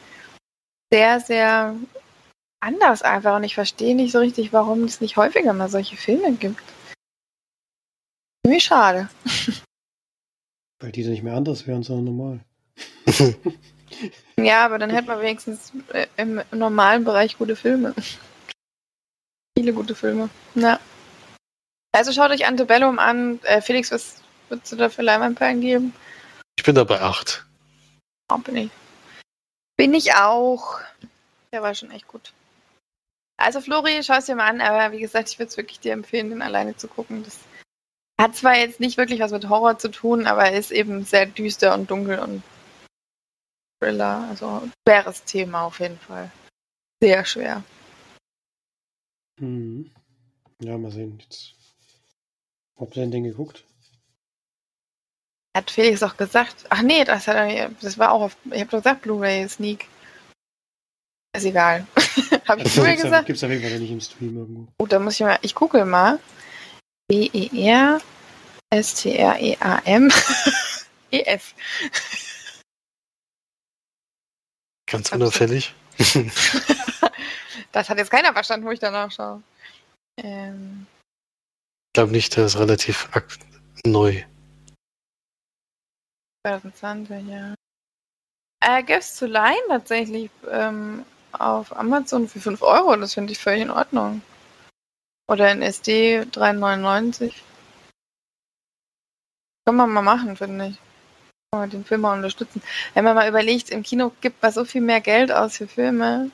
sehr, sehr anders einfach und ich verstehe nicht so richtig, warum es nicht häufiger mal solche Filme gibt. Irgendwie schade. <laughs> Weil die nicht mehr anders wären, sondern normal. ja, aber dann hätte man wenigstens äh, im normalen Bereich gute Filme. Viele gute Filme. Ja. Also schaut euch Antebellum an. Äh, Felix, was Würdest du dafür Leinwandperlen geben? Ich bin dabei acht. Oh, bin ich. Bin ich auch. Der war schon echt gut. Also Flori, schau es dir mal an, aber wie gesagt, ich würde es wirklich dir empfehlen, den alleine zu gucken. Das hat zwar jetzt nicht wirklich was mit Horror zu tun, aber ist eben sehr düster und dunkel und Thriller. Also schweres Thema auf jeden Fall. Sehr schwer. Mhm. Ja, mal sehen. Jetzt. Habt ihr den geguckt? Hat Felix auch gesagt. Ach nee, das, hat er, das war auch auf. Ich habe doch gesagt, Blu-ray Sneak. Ist egal. <laughs> habe ich Blu-ray gesagt? Gibt's auf jeden Fall nicht im Stream irgendwo. Oh, da muss ich mal. Ich google mal. B-E-R S-T-R-E-A-M E-S. <laughs> Ganz unauffällig. <laughs> das hat jetzt keiner verstanden, wo ich danach schaue. Ähm. Ich glaube nicht, der ist relativ neu. 2020, ja. Äh, gibt's zu leihen tatsächlich ähm, auf Amazon für 5 Euro. Das finde ich völlig in Ordnung. Oder in SD 3,99. Kann man mal machen, finde ich. Kann man den Film mal unterstützen. Wenn man mal überlegt, im Kino gibt man so viel mehr Geld aus für Filme.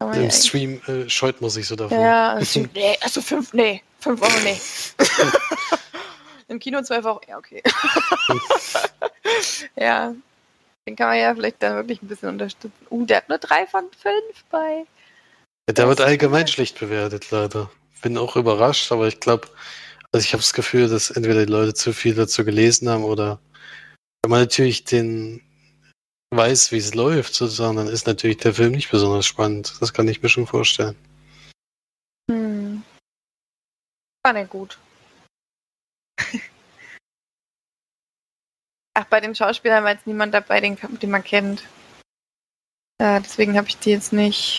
Im ja Stream äh, scheut man sich so davon. Ja, also, nee, also 5, nee, 5 Euro, nee. <laughs> Im Kino 12 Euro, ja, okay. <laughs> ja. Den kann man ja vielleicht dann wirklich ein bisschen unterstützen. Uh, der hat nur 3 von 5 bei. Ja, der wird allgemein schlecht bewertet, leider. Bin auch überrascht, aber ich glaube, also ich habe das Gefühl, dass entweder die Leute zu viel dazu gelesen haben oder wenn man natürlich den weiß, wie es läuft, sozusagen, dann ist natürlich der Film nicht besonders spannend. Das kann ich mir schon vorstellen. Hm. War nicht gut. <laughs> Ach, bei den Schauspielern war jetzt niemand dabei, den, den man kennt. Äh, deswegen habe ich die jetzt nicht.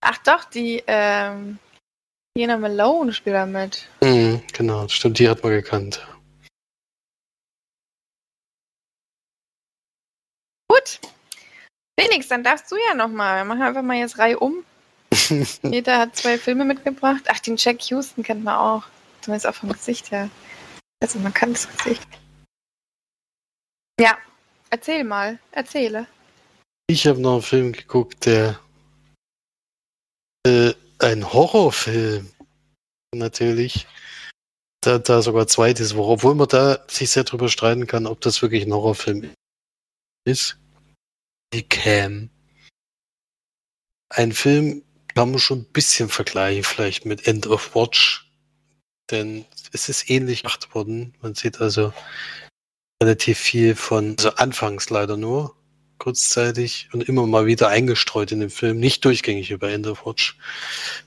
Ach doch, die ähm, Jena Malone spielt da mit. Mhm, genau, stimmt, die hat man gekannt. Gut. Felix, dann darfst du ja nochmal. Wir machen einfach mal jetzt Reihe um. <laughs> Jeder hat zwei Filme mitgebracht. Ach, den Jack Houston kennt man auch. Zumindest auch vom Gesicht her. Also man kann das Gesicht. Ja, erzähl mal. Erzähle. Ich habe noch einen Film geguckt, der äh, ein Horrorfilm natürlich. da, da sogar zwei diese obwohl man da sich sehr drüber streiten kann, ob das wirklich ein Horrorfilm ist. Die Cam. Ein Film kann man schon ein bisschen vergleichen, vielleicht mit End of Watch, denn es ist ähnlich gemacht worden. Man sieht also relativ viel von, also anfangs leider nur, kurzzeitig und immer mal wieder eingestreut in dem Film, nicht durchgängig über End of Watch,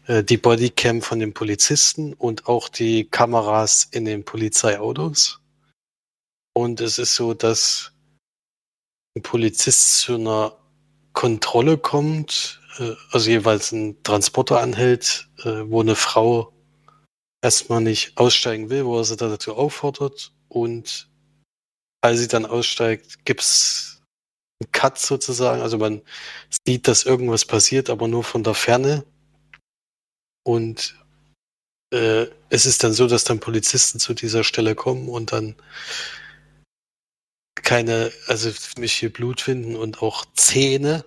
äh, die Bodycam von den Polizisten und auch die Kameras in den Polizeiautos. Und es ist so, dass ein Polizist zu einer Kontrolle kommt, äh, also jeweils ein Transporter anhält, äh, wo eine Frau erstmal nicht aussteigen will, wo er sie dazu auffordert und als sie dann aussteigt, gibt's Cut sozusagen. Also man sieht, dass irgendwas passiert, aber nur von der Ferne. Und äh, es ist dann so, dass dann Polizisten zu dieser Stelle kommen und dann keine, also mich viel Blut finden und auch Zähne.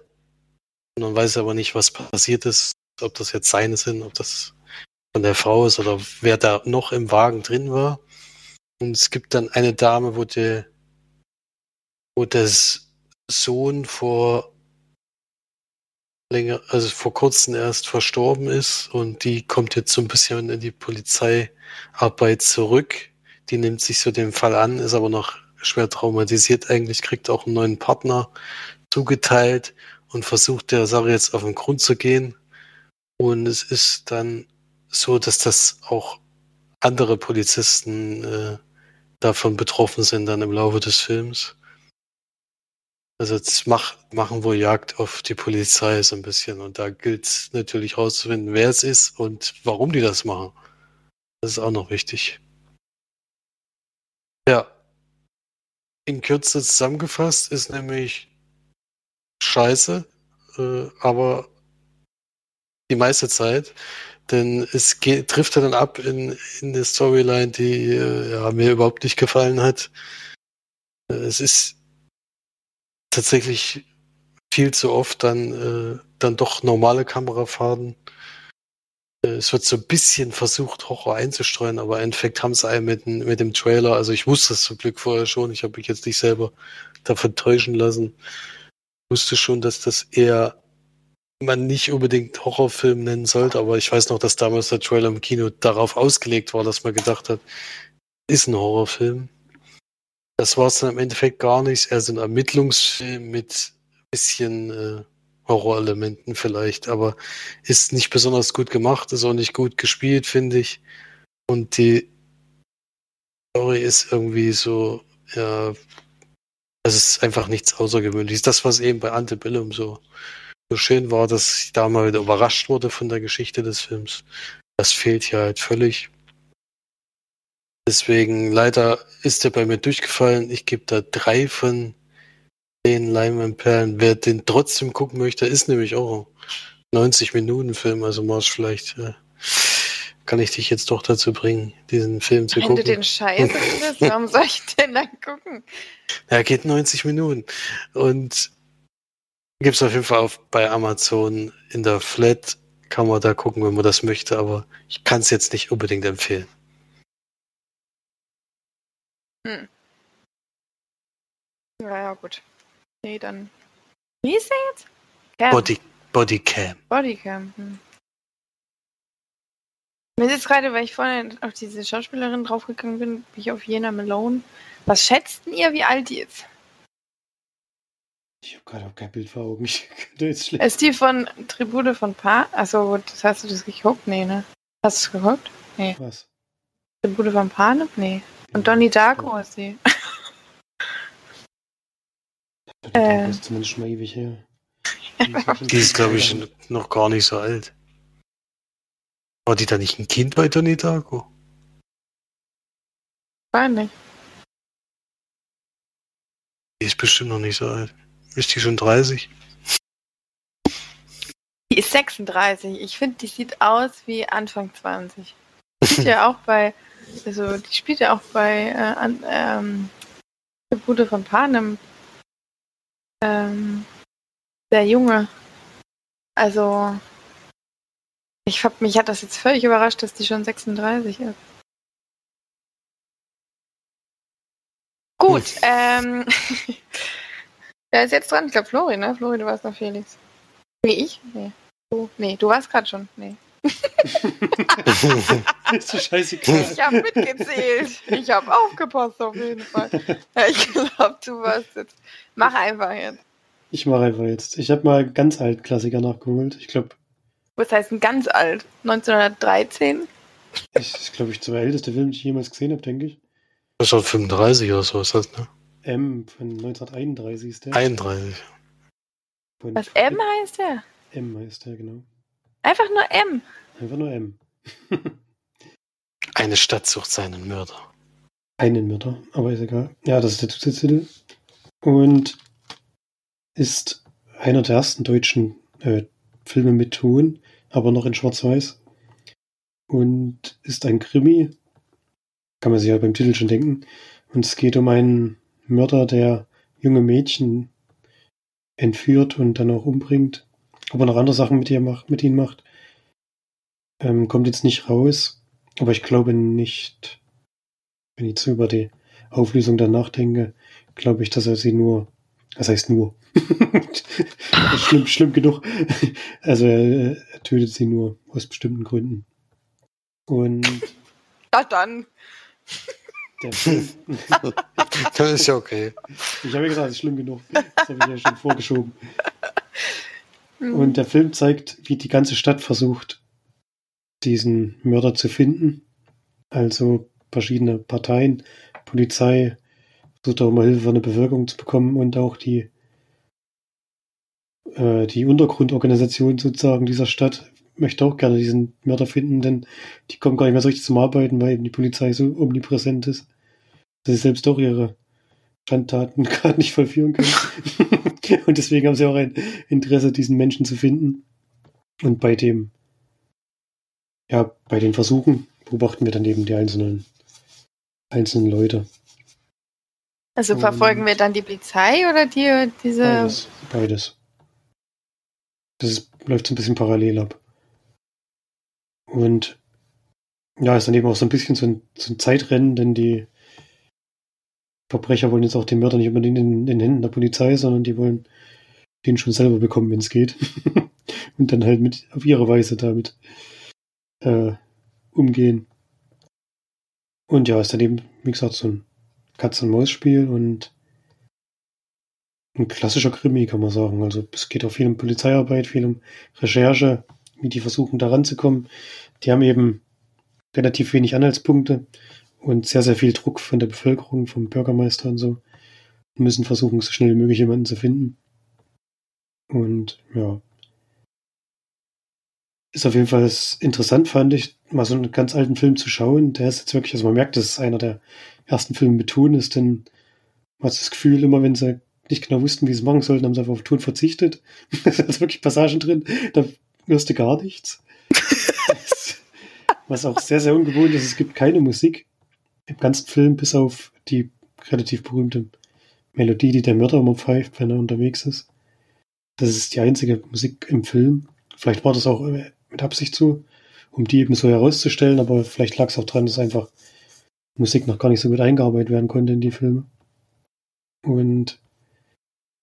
Und man weiß aber nicht, was passiert ist, ob das jetzt seine sind, ob das von der Frau ist oder wer da noch im Wagen drin war. Und es gibt dann eine Dame, wo der, wo das Sohn vor länger, also vor kurzem erst verstorben ist und die kommt jetzt so ein bisschen in die Polizeiarbeit zurück. Die nimmt sich so den Fall an, ist aber noch schwer traumatisiert eigentlich, kriegt auch einen neuen Partner zugeteilt und versucht der Sache jetzt auf den Grund zu gehen. Und es ist dann so, dass das auch andere Polizisten äh, davon betroffen sind dann im Laufe des Films. Also jetzt mach, machen wohl Jagd auf die Polizei so ein bisschen. Und da gilt es natürlich rauszufinden, wer es ist und warum die das machen. Das ist auch noch wichtig. Ja. In Kürze zusammengefasst ist nämlich scheiße, äh, aber die meiste Zeit. Denn es geht, trifft dann ab in, in eine Storyline, die äh, ja, mir überhaupt nicht gefallen hat. Äh, es ist tatsächlich viel zu oft dann, äh, dann doch normale Kamerafahrten. Äh, es wird so ein bisschen versucht, Horror einzustreuen, aber im Endeffekt haben sie einen mit, mit dem Trailer, also ich wusste es zum Glück vorher schon, ich habe mich jetzt nicht selber davon täuschen lassen. Ich wusste schon, dass das eher man nicht unbedingt Horrorfilm nennen sollte, aber ich weiß noch, dass damals der Trailer im Kino darauf ausgelegt war, dass man gedacht hat, ist ein Horrorfilm. Das war es dann im Endeffekt gar nicht. Er ist ein Ermittlungsfilm mit bisschen äh, Horrorelementen vielleicht, aber ist nicht besonders gut gemacht, ist auch nicht gut gespielt, finde ich. Und die Story ist irgendwie so, ja, es ist einfach nichts Außergewöhnliches. Das, was eben bei Antebellum so, so schön war, dass ich da mal wieder überrascht wurde von der Geschichte des Films. Das fehlt hier halt völlig. Deswegen leider ist er bei mir durchgefallen. Ich gebe da drei von den Leinwandperlen. Wer den trotzdem gucken möchte, ist nämlich auch 90 Minuten Film. Also Marsch, vielleicht äh, kann ich dich jetzt doch dazu bringen, diesen Film zu Wenn gucken. Wenn du den Scheiße findest, warum <laughs> soll ich den dann gucken? Er geht 90 Minuten. Und gibt es auf jeden Fall auf, bei Amazon in der Flat. Kann man da gucken, wenn man das möchte, aber ich kann es jetzt nicht unbedingt empfehlen. Hm. Ja, ja, gut. Nee, dann. Wie ist der jetzt? Cam. Body, Bodycam. Bodycam. Hm. Mir ist jetzt gerade, weil ich vorhin auf diese Schauspielerin draufgegangen bin, bin ich auf Jena Malone. Was schätzten ihr, wie alt die ist? Ich habe gerade auch kein Bild vor Augen. <laughs> Ich jetzt schlecht. Ist die von Tribute von Pa? Achso, das hast du das geguckt? Nee, ne? Hast du es geguckt? Nee. Was? Tribute von Panem? Nee. Und Donnie Darko ist sie. äh, ist zumindest schon mal ewig her. <laughs> Die ist, glaube ich, noch gar nicht so alt. War die da nicht ein Kind bei Donnie Darko? Wahrscheinlich. Die ist bestimmt noch nicht so alt. Ist die schon 30? Die ist 36. Ich finde, die sieht aus wie Anfang 20. Die <laughs> ist ja auch bei also die spielt ja auch bei äh, an, ähm, der Bruder von Panem. Ähm, der Junge. Also ich hab, mich hat das jetzt völlig überrascht, dass die schon 36 ist. Gut, ähm, <laughs> wer ist jetzt dran? Ich glaube Flori, ne? Flori, du warst noch Felix. Nee, ich? Nee. Du, nee, du warst gerade schon. Nee ist so scheißegal. Ich habe mitgezählt. Ich habe aufgepasst auf jeden Fall. Ja, ich glaube, du warst jetzt. Mach einfach jetzt. Ich mache einfach jetzt. Ich habe mal ganz alt Klassiker nachgeholt. Ich glaube. Was heißt ein ganz alt? 1913? Ich, ich glaube, ich der älteste Film, den ich jemals gesehen habe, denke ich. Das ist schon 35 oder so, ist das, ne? M von 1931 ist der. 31. Von Was M heißt der? M heißt der, genau. Einfach nur M. Einfach nur M. <laughs> Eine Stadt sucht seinen Mörder. Einen Mörder, aber ist egal. Ja, das ist der Zusatztitel. Und ist einer der ersten deutschen äh, Filme mit Ton, aber noch in Schwarz-Weiß. Und ist ein Krimi. Kann man sich ja beim Titel schon denken. Und es geht um einen Mörder, der junge Mädchen entführt und dann auch umbringt. Ob er noch andere Sachen mit, ihr macht, mit ihnen macht, ähm, kommt jetzt nicht raus. Aber ich glaube nicht, wenn ich so über die Auflösung dann nachdenke, glaube ich, dass er sie nur, das heißt nur, <laughs> schlimm, schlimm genug. Also er, er tötet sie nur aus bestimmten Gründen. Und Ja, dann. <laughs> Das ist ja okay. ich habe ja gesagt, es ist schlimm genug. Das habe ich ja schon vorgeschoben. Mhm. Und der Film zeigt, wie die ganze Stadt versucht, diesen Mörder zu finden. Also verschiedene Parteien, Polizei, versucht auch mal Hilfe von der Bevölkerung zu bekommen und auch die, äh, die Untergrundorganisation sozusagen dieser Stadt möchte auch gerne diesen Mörder finden, denn die kommen gar nicht mehr so richtig zum Arbeiten, weil eben die Polizei so omnipräsent ist, dass sie selbst auch ihre Schandtaten <laughs> gerade nicht vollführen können. <laughs> und deswegen haben sie auch ein Interesse, diesen Menschen zu finden. Und bei dem, ja, bei den Versuchen beobachten wir dann eben die einzelnen, einzelnen Leute. Also verfolgen wir dann die Polizei oder die, diese. Beides. Beides. Das ist, läuft so ein bisschen parallel ab. Und ja, ist dann eben auch so ein bisschen so ein, so ein Zeitrennen, denn die Verbrecher wollen jetzt auch den Mörder nicht unbedingt in, den Händen der Polizei, sondern die wollen den schon selber bekommen, wenn es geht. <laughs> Und dann halt mit auf ihre Weise damit äh, umgehen. Und ja, ist dann eben, wie gesagt, so ein Katz-und-Maus-Spiel und ein klassischer Krimi, kann man sagen. Also es geht auch viel um Polizeiarbeit, viel um Recherche, wie die versuchen da ranzukommen. Die haben eben relativ wenig Anhaltspunkte und sehr, sehr viel Druck von der Bevölkerung, vom Bürgermeister und so. Und müssen versuchen, so schnell wie möglich jemanden zu finden. Und ja. Ist auf jeden Fall interessant, fand ich, mal so einen ganz alten Film zu schauen. Der ist jetzt wirklich, also man merkt, dass es einer der ersten Filme mit Ton ist, denn man hat das Gefühl, immer wenn sie nicht genau wussten, wie sie es machen sollten, haben sie einfach auf Ton verzichtet. <laughs> da sind wirklich Passagen drin, da hörst du gar nichts. <laughs> Was auch sehr, sehr ungewohnt ist, es gibt keine Musik im ganzen Film, bis auf die relativ berühmte Melodie, die der Mörder immer pfeift, wenn er unterwegs ist. Das ist die einzige Musik im Film. Vielleicht war das auch mit Absicht so, um die eben so herauszustellen, aber vielleicht lag es auch dran, dass einfach Musik noch gar nicht so gut eingearbeitet werden konnte in die Filme. Und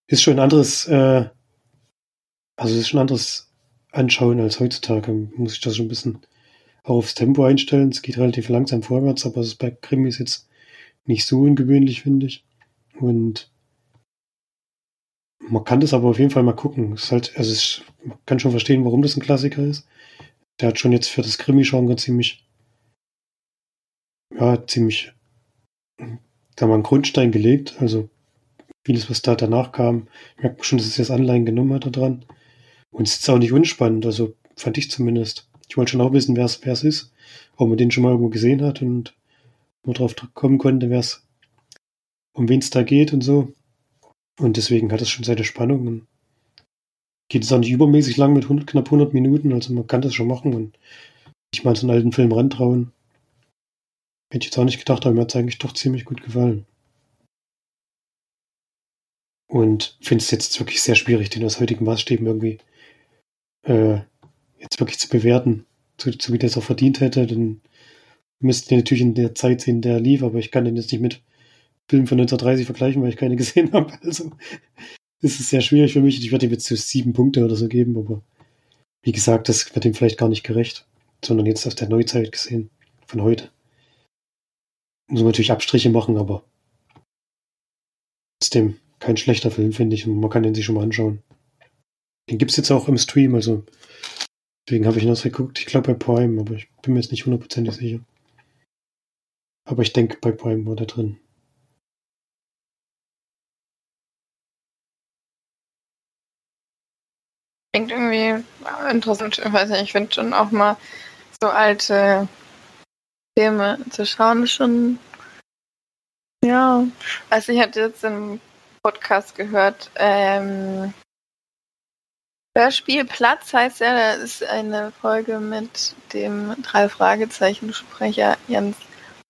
ist schon ein anderes, äh, also ist schon ein anderes Anschauen als heutzutage. Muss ich das schon ein bisschen auch aufs Tempo einstellen. Es geht relativ langsam vorwärts, aber es ist bei Krimis jetzt nicht so ungewöhnlich, finde ich. Und man kann das aber auf jeden Fall mal gucken. Es ist halt, also es, man kann schon verstehen, warum das ein Klassiker ist. Der hat schon jetzt für das Krimi-Genre ziemlich, ja, ziemlich, da mal einen Grundstein gelegt. Also vieles, was da danach kam, merkt man schon, dass es jetzt Anleihen genommen hat daran. Und es ist auch nicht unspannend, also fand ich zumindest. Ich wollte schon auch wissen, wer es ist, ob man den schon mal irgendwo gesehen hat und wo drauf kommen konnte, wer es, um wen es da geht und so. Und deswegen hat es schon seine Spannung. Und geht es auch nicht übermäßig lang mit 100, knapp 100 Minuten, also man kann das schon machen und sich mal so einen alten Film rantrauen. Hätte ich jetzt auch nicht gedacht, aber mir hat es eigentlich doch ziemlich gut gefallen. Und finde es jetzt wirklich sehr schwierig, den aus heutigen Maßstäben irgendwie äh, jetzt wirklich zu bewerten, so, so wie der es auch verdient hätte. Dann müssten wir natürlich in der Zeit sehen, der lief, aber ich kann den jetzt nicht mit Film von 1930 vergleichen, weil ich keine <laughs> gesehen habe. Also ist es sehr schwierig für mich. Ich werde ihm jetzt so sieben Punkte oder so geben, aber wie gesagt, das wird ihm vielleicht gar nicht gerecht, sondern jetzt aus der Neuzeit gesehen, von heute. Muss man natürlich Abstriche machen, aber trotzdem kein schlechter Film, finde ich. Und man kann den sich schon mal anschauen. Den gibt es jetzt auch im Stream, also deswegen habe ich noch geguckt. Ich glaube bei Prime, aber ich bin mir jetzt nicht hundertprozentig sicher. Aber ich denke, bei Prime war der drin. Klingt irgendwie interessant. Ich weiß nicht, ich finde schon auch mal so alte Filme zu schauen schon. Ja, also ich hatte jetzt im Podcast gehört, ähm, Hörspielplatz heißt ja, da ist eine Folge mit dem drei Fragezeichen Sprecher Jens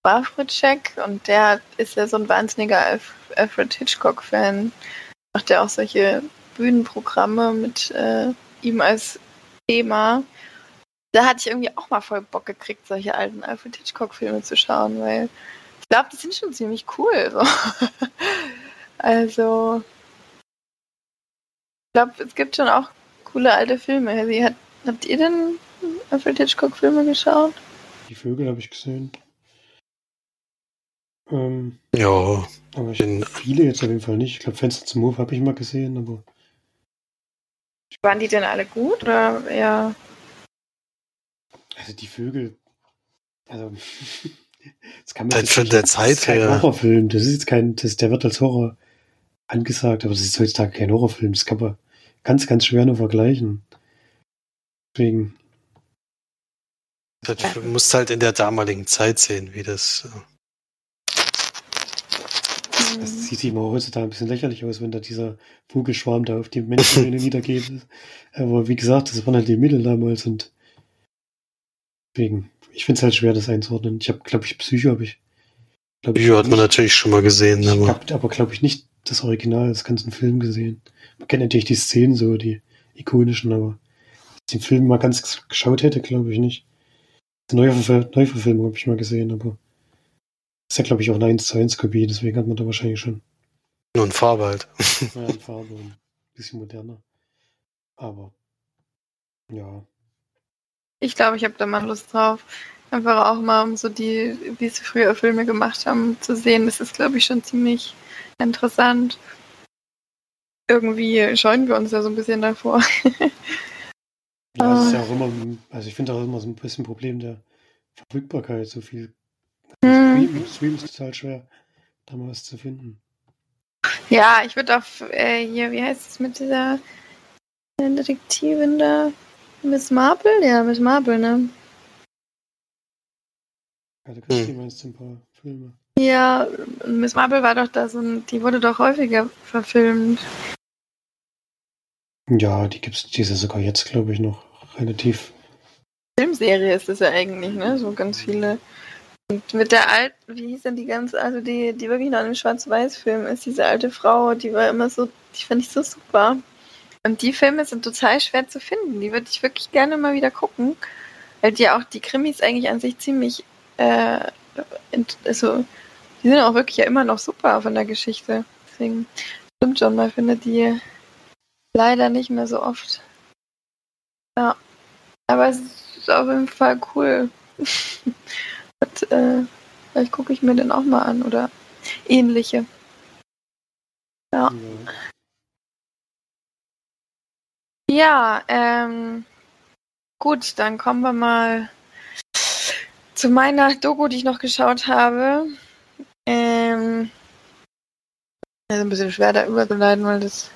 Wawritschek und der ist ja so ein wahnsinniger Alfred Hitchcock Fan. Macht ja auch solche Bühnenprogramme mit äh, ihm als Thema. Da hatte ich irgendwie auch mal voll Bock gekriegt, solche alten Alfred Hitchcock-Filme zu schauen, weil ich glaube, die sind schon ziemlich cool. So. <laughs> also, ich glaube, es gibt schon auch coole alte Filme. Wie hat, habt ihr denn Alfred Hitchcock-Filme geschaut? Die Vögel habe ich gesehen. Ähm, ja. Aber ich, viele jetzt auf jeden Fall nicht. Ich glaube, Fenster zum Hof habe ich mal gesehen, aber waren die denn alle gut oder eher? Also die Vögel. Also <laughs> das kann man Dann von der Zeit das ist kein her. Horrorfilm. Das ist jetzt kein, das, der wird als Horror angesagt, aber das ist heutzutage kein Horrorfilm. Das kann man ganz, ganz schwer nur vergleichen. Deswegen. Du musst halt in der damaligen Zeit sehen, wie das. Äh, das sieht immer heutzutage ein bisschen lächerlich aus, wenn da dieser Vogelschwarm da auf die Menschen <laughs> niedergeht. Aber wie gesagt, das waren halt die Mittel damals und deswegen, ich finde es halt schwer, das einzuordnen. Ich habe, glaube ich, Psycho habe ich. Glaub, Psycho hat man natürlich schon mal gesehen. Ich aber, hab, aber glaube ich, nicht das Original des ganzen Film gesehen. Man kennt natürlich die Szenen so, die ikonischen, aber den Film mal ganz geschaut hätte, glaube ich nicht. Neuverfilmung habe ich mal gesehen, aber ist ja, glaube ich, auch eine 1 zu 1 Kopie, deswegen hat man da wahrscheinlich schon. Nur in Farbe halt. ja, in Farbe ein bisschen moderner. Aber, ja. Ich glaube, ich habe da mal Lust drauf. Einfach auch mal, um so die, wie sie früher Filme gemacht haben, zu sehen. Das ist, glaube ich, schon ziemlich interessant. Irgendwie scheuen wir uns ja so ein bisschen davor. <laughs> ja, es ist ja auch immer, also ich finde auch immer so ein bisschen ein Problem der Verfügbarkeit. So viel hm. Stream, ist total schwer, da mal was zu finden. Ja, ich würde auf äh, hier, wie heißt es mit dieser Detektivin da? Miss Marple? Ja, Miss Marple, ne? Ja, du Christie hm. meinst ein paar Filme. Ja, Miss Marple war doch da so ein, die wurde doch häufiger verfilmt. Ja, die gibt's, die ist ja sogar jetzt, glaube ich, noch relativ. Filmserie ist das ja eigentlich, ne? So ganz viele und mit der alten, wie hieß denn die ganz, also die, die wirklich noch in einem Schwarz-Weiß-Film ist, diese alte Frau, die war immer so, die fand ich so super. Und die Filme sind total schwer zu finden. Die würde ich wirklich gerne mal wieder gucken. Weil die auch die Krimis eigentlich an sich ziemlich, äh, also, die sind auch wirklich ja immer noch super von der Geschichte. Deswegen stimmt schon, man findet die leider nicht mehr so oft. Ja. Aber es ist auf jeden Fall cool. <laughs> Und, äh, vielleicht gucke ich mir den auch mal an oder ähnliche. Ja. Ja, ähm, gut, dann kommen wir mal zu meiner Doku, die ich noch geschaut habe. Ähm, ist ein bisschen schwer da überzuleiten, weil das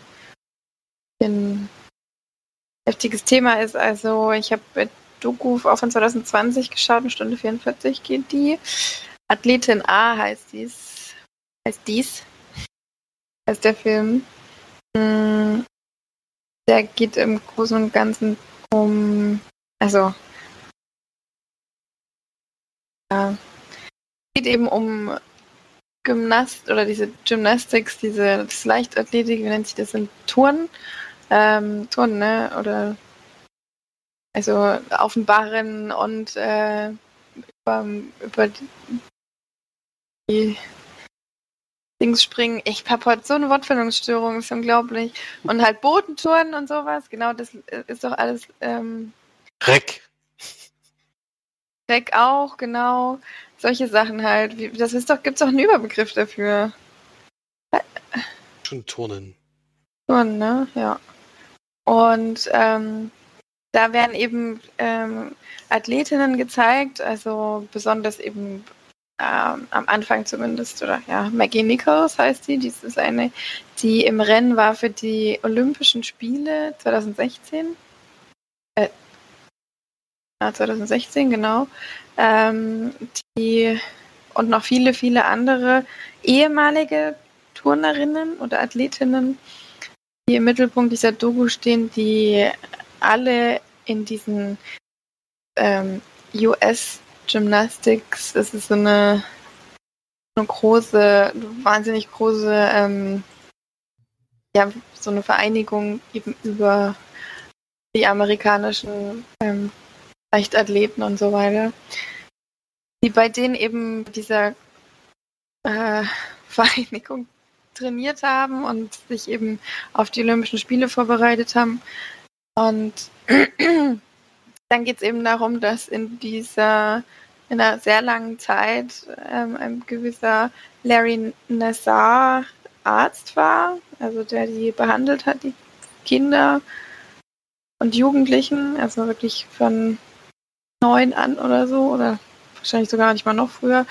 ein heftiges Thema ist. Also ich habe Doku auch von 2020 geschaut, eine Stunde 44 geht die. Athletin A heißt dies. Heißt dies. Heißt der Film. Mm, der geht im Großen und Ganzen um, also, ja, geht eben um Gymnast oder diese Gymnastics, diese das Leichtathletik, wie nennt sich das, sind Touren, ähm, Touren, ne, oder also auf dem Barren und äh, über, über die Dings springen. Ich habe heute so eine Wortfindungsstörung, ist unglaublich. Und halt Botentouren und sowas, genau, das ist doch alles. Ähm, Reck. Reck auch, genau. Solche Sachen halt. Wie, das ist doch, gibt's doch einen Überbegriff dafür. Schon Turnen. Turnen, ne? Ja. Und ähm, da werden eben ähm, Athletinnen gezeigt, also besonders eben ähm, am Anfang zumindest, oder ja, Maggie Nichols heißt sie. Dies ist eine, die im Rennen war für die Olympischen Spiele 2016. Äh, 2016, genau. Ähm, die und noch viele, viele andere ehemalige Turnerinnen oder Athletinnen, die im Mittelpunkt dieser Doku stehen, die alle in diesen ähm, US Gymnastics, das ist so eine, eine große, wahnsinnig große, ähm, ja, so eine Vereinigung eben über die amerikanischen ähm, Leichtathleten und so weiter, die bei denen eben dieser äh, <laughs> Vereinigung trainiert haben und sich eben auf die Olympischen Spiele vorbereitet haben. Und <clears throat> dann geht es eben darum, dass in dieser in einer sehr langen Zeit ähm, ein gewisser Larry Nassar Arzt war, also der die behandelt hat, die Kinder und Jugendlichen, also wirklich von neun an oder so, oder wahrscheinlich sogar nicht mal noch früher,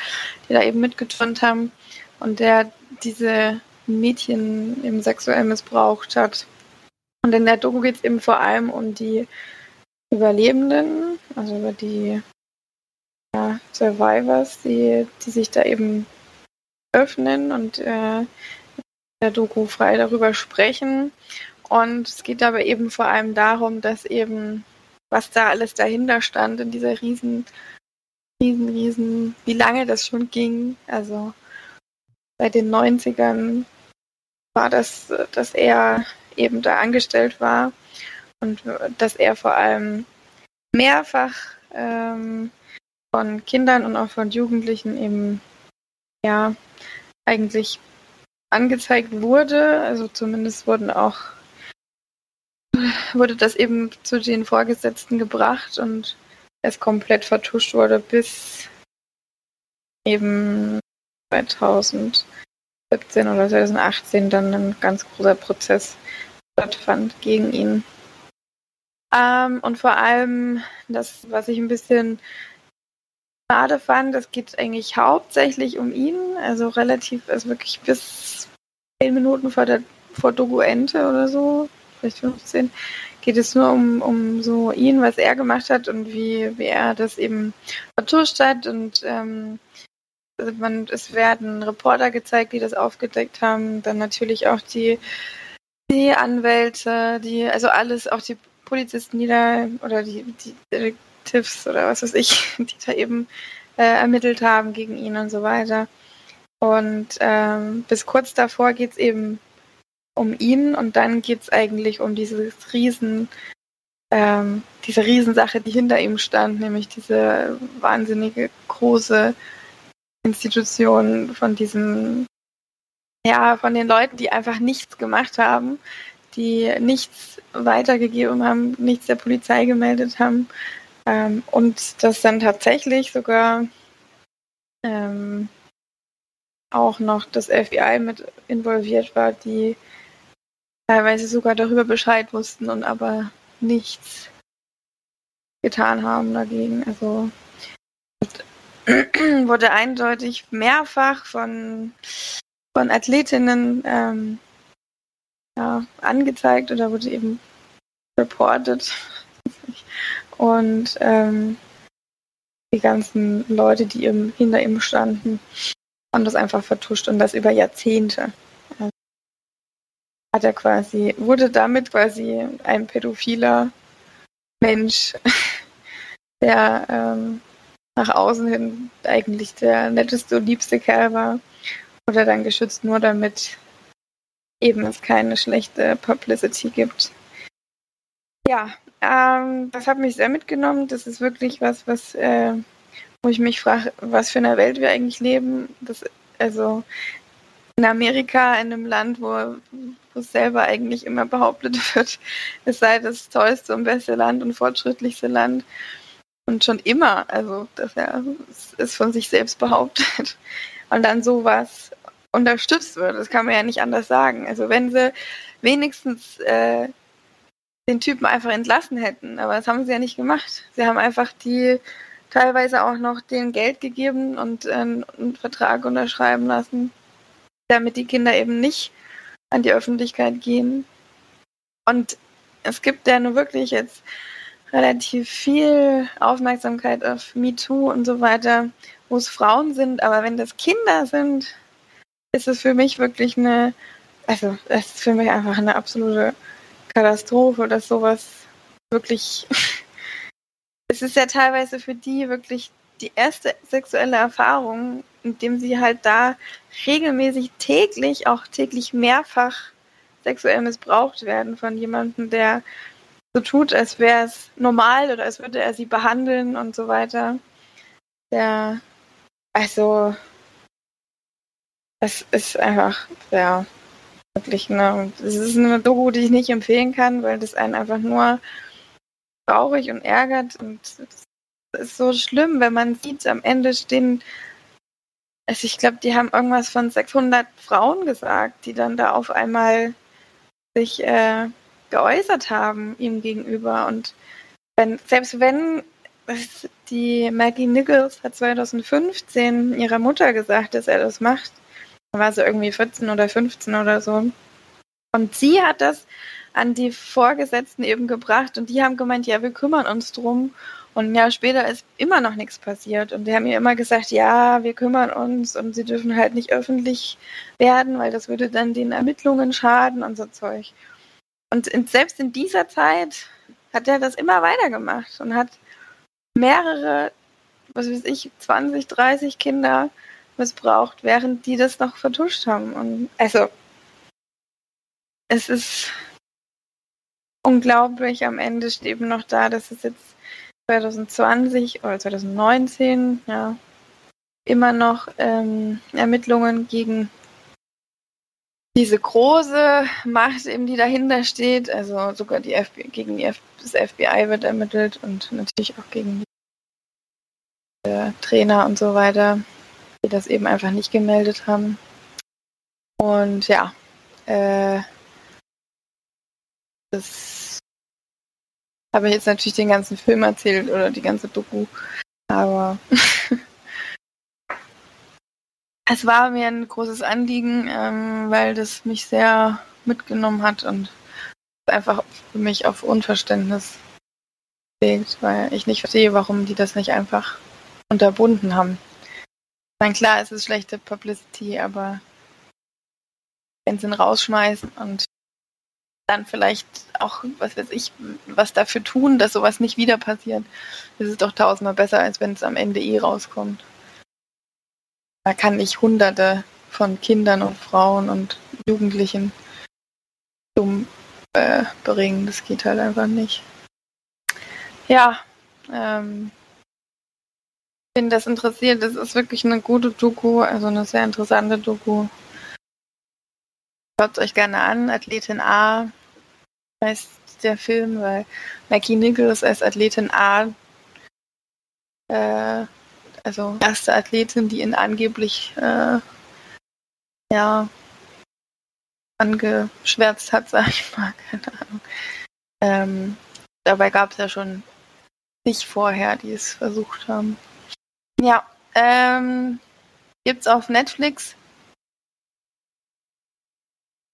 die da eben mitgeturnt haben und der diese Mädchen eben sexuell missbraucht hat. Und in der Doku geht es eben vor allem um die Überlebenden, also über die ja, Survivors, die, die sich da eben öffnen und äh, der Doku frei darüber sprechen. Und es geht aber eben vor allem darum, dass eben, was da alles dahinter stand in dieser riesen, riesen, riesen, wie lange das schon ging. Also bei den 90ern war das, dass er eben da angestellt war und dass er vor allem mehrfach ähm, von Kindern und auch von Jugendlichen eben ja eigentlich angezeigt wurde. Also zumindest wurden auch wurde das eben zu den Vorgesetzten gebracht und es komplett vertuscht wurde bis eben 2017 oder 2018 dann ein ganz großer Prozess stattfand gegen ihn. Ähm, und vor allem das, was ich ein bisschen schade fand, es geht eigentlich hauptsächlich um ihn, also relativ, also wirklich bis zehn Minuten vor der vor Ente oder so, vielleicht 15, geht es nur um, um so ihn, was er gemacht hat und wie, wie er das eben vertuscht hat und ähm, also man, es werden Reporter gezeigt, die das aufgedeckt haben, dann natürlich auch die, die Anwälte, die, also alles, auch die Polizisten, die da, oder die, die Detectives oder was weiß ich, <laughs> die da eben äh, ermittelt haben gegen ihn und so weiter. Und ähm, bis kurz davor geht es eben um ihn und dann geht es eigentlich um dieses Riesen, ähm, diese Riesensache, die hinter ihm stand, nämlich diese wahnsinnige große Institution von diesem, ja, von den Leuten, die einfach nichts gemacht haben, die nichts weitergegeben haben, nichts der Polizei gemeldet haben. Ähm, und dass dann tatsächlich sogar ähm, auch noch das FBI mit involviert war, die teilweise sogar darüber Bescheid wussten und aber nichts getan haben dagegen. Also <clears throat> wurde eindeutig mehrfach von, von Athletinnen ähm, ja, angezeigt oder wurde eben reported. Und ähm, die ganzen Leute, die eben hinter ihm standen, haben das einfach vertuscht und das über Jahrzehnte. Hat er quasi, wurde damit quasi ein pädophiler Mensch, <laughs> der ähm, nach außen hin eigentlich der netteste und liebste Kerl war, oder dann geschützt nur damit eben es keine schlechte Publicity gibt. Ja, ähm, das hat mich sehr mitgenommen. Das ist wirklich was, was, äh, wo ich mich frage, was für eine Welt wir eigentlich leben. Das, also in Amerika, in einem Land, wo, es selber eigentlich immer behauptet <laughs> wird, es sei das tollste und beste Land und fortschrittlichste Land. Und schon immer, also dass er es von sich selbst behauptet. Und dann sowas unterstützt wird. Das kann man ja nicht anders sagen. Also wenn sie wenigstens äh, den Typen einfach entlassen hätten, aber das haben sie ja nicht gemacht. Sie haben einfach die teilweise auch noch den Geld gegeben und äh, einen Vertrag unterschreiben lassen, damit die Kinder eben nicht an die Öffentlichkeit gehen. Und es gibt ja nur wirklich jetzt relativ viel Aufmerksamkeit auf MeToo und so weiter, wo es Frauen sind, aber wenn das Kinder sind, ist es für mich wirklich eine, also es ist für mich einfach eine absolute Katastrophe, dass sowas wirklich, <laughs> es ist ja teilweise für die wirklich die erste sexuelle Erfahrung, indem sie halt da regelmäßig täglich, auch täglich mehrfach sexuell missbraucht werden von jemandem, der so tut, als wäre es normal oder als würde er sie behandeln und so weiter. Der, also, es ist einfach, ja, wirklich eine, es ist eine Doku, die ich nicht empfehlen kann, weil das einen einfach nur traurig und ärgert und ist so schlimm, wenn man sieht, am Ende stehen, also ich glaube, die haben irgendwas von 600 Frauen gesagt, die dann da auf einmal sich äh, geäußert haben ihm gegenüber und wenn, selbst wenn die Maggie Nichols hat 2015 ihrer Mutter gesagt, dass er das macht, da war sie irgendwie 14 oder 15 oder so. Und sie hat das an die Vorgesetzten eben gebracht und die haben gemeint, ja, wir kümmern uns drum. Und ein Jahr später ist immer noch nichts passiert. Und die haben ihr immer gesagt, ja, wir kümmern uns und sie dürfen halt nicht öffentlich werden, weil das würde dann den Ermittlungen schaden und so Zeug. Und in, selbst in dieser Zeit hat er das immer weitergemacht und hat mehrere, was weiß ich, 20, 30 Kinder missbraucht, während die das noch vertuscht haben. Und also, es ist unglaublich. Am Ende steht eben noch da, dass es jetzt 2020 oder 2019 ja immer noch ähm, Ermittlungen gegen diese große Macht, eben, die dahinter steht, also sogar die FBI, gegen die F das FBI wird ermittelt und natürlich auch gegen die äh, Trainer und so weiter, die das eben einfach nicht gemeldet haben. Und ja, äh, das habe ich jetzt natürlich den ganzen Film erzählt oder die ganze Doku, aber <laughs> es war mir ein großes Anliegen, ähm, weil das mich sehr mitgenommen hat und einfach für mich auf Unverständnis legt, weil ich nicht verstehe, warum die das nicht einfach unterbunden haben. Ich meine, klar, es ist schlechte Publicity, aber wenn sie ihn rausschmeißen und dann vielleicht auch, was weiß ich, was dafür tun, dass sowas nicht wieder passiert, ist es doch tausendmal besser, als wenn es am Ende eh rauskommt. Da kann ich hunderte von Kindern und Frauen und Jugendlichen dumm äh, bringen. Das geht halt einfach nicht. Ja, ähm, bin das interessiert. Das ist wirklich eine gute Doku, also eine sehr interessante Doku. Schaut euch gerne an. Athletin A heißt der Film, weil Maggie Nichols als Athletin A äh, also erste Athletin, die ihn angeblich äh, ja angeschwärzt hat, <laughs> sag ich mal, keine Ahnung. Ähm, dabei gab es ja schon nicht vorher, die es versucht haben. Ja, ähm, gibt's auf Netflix.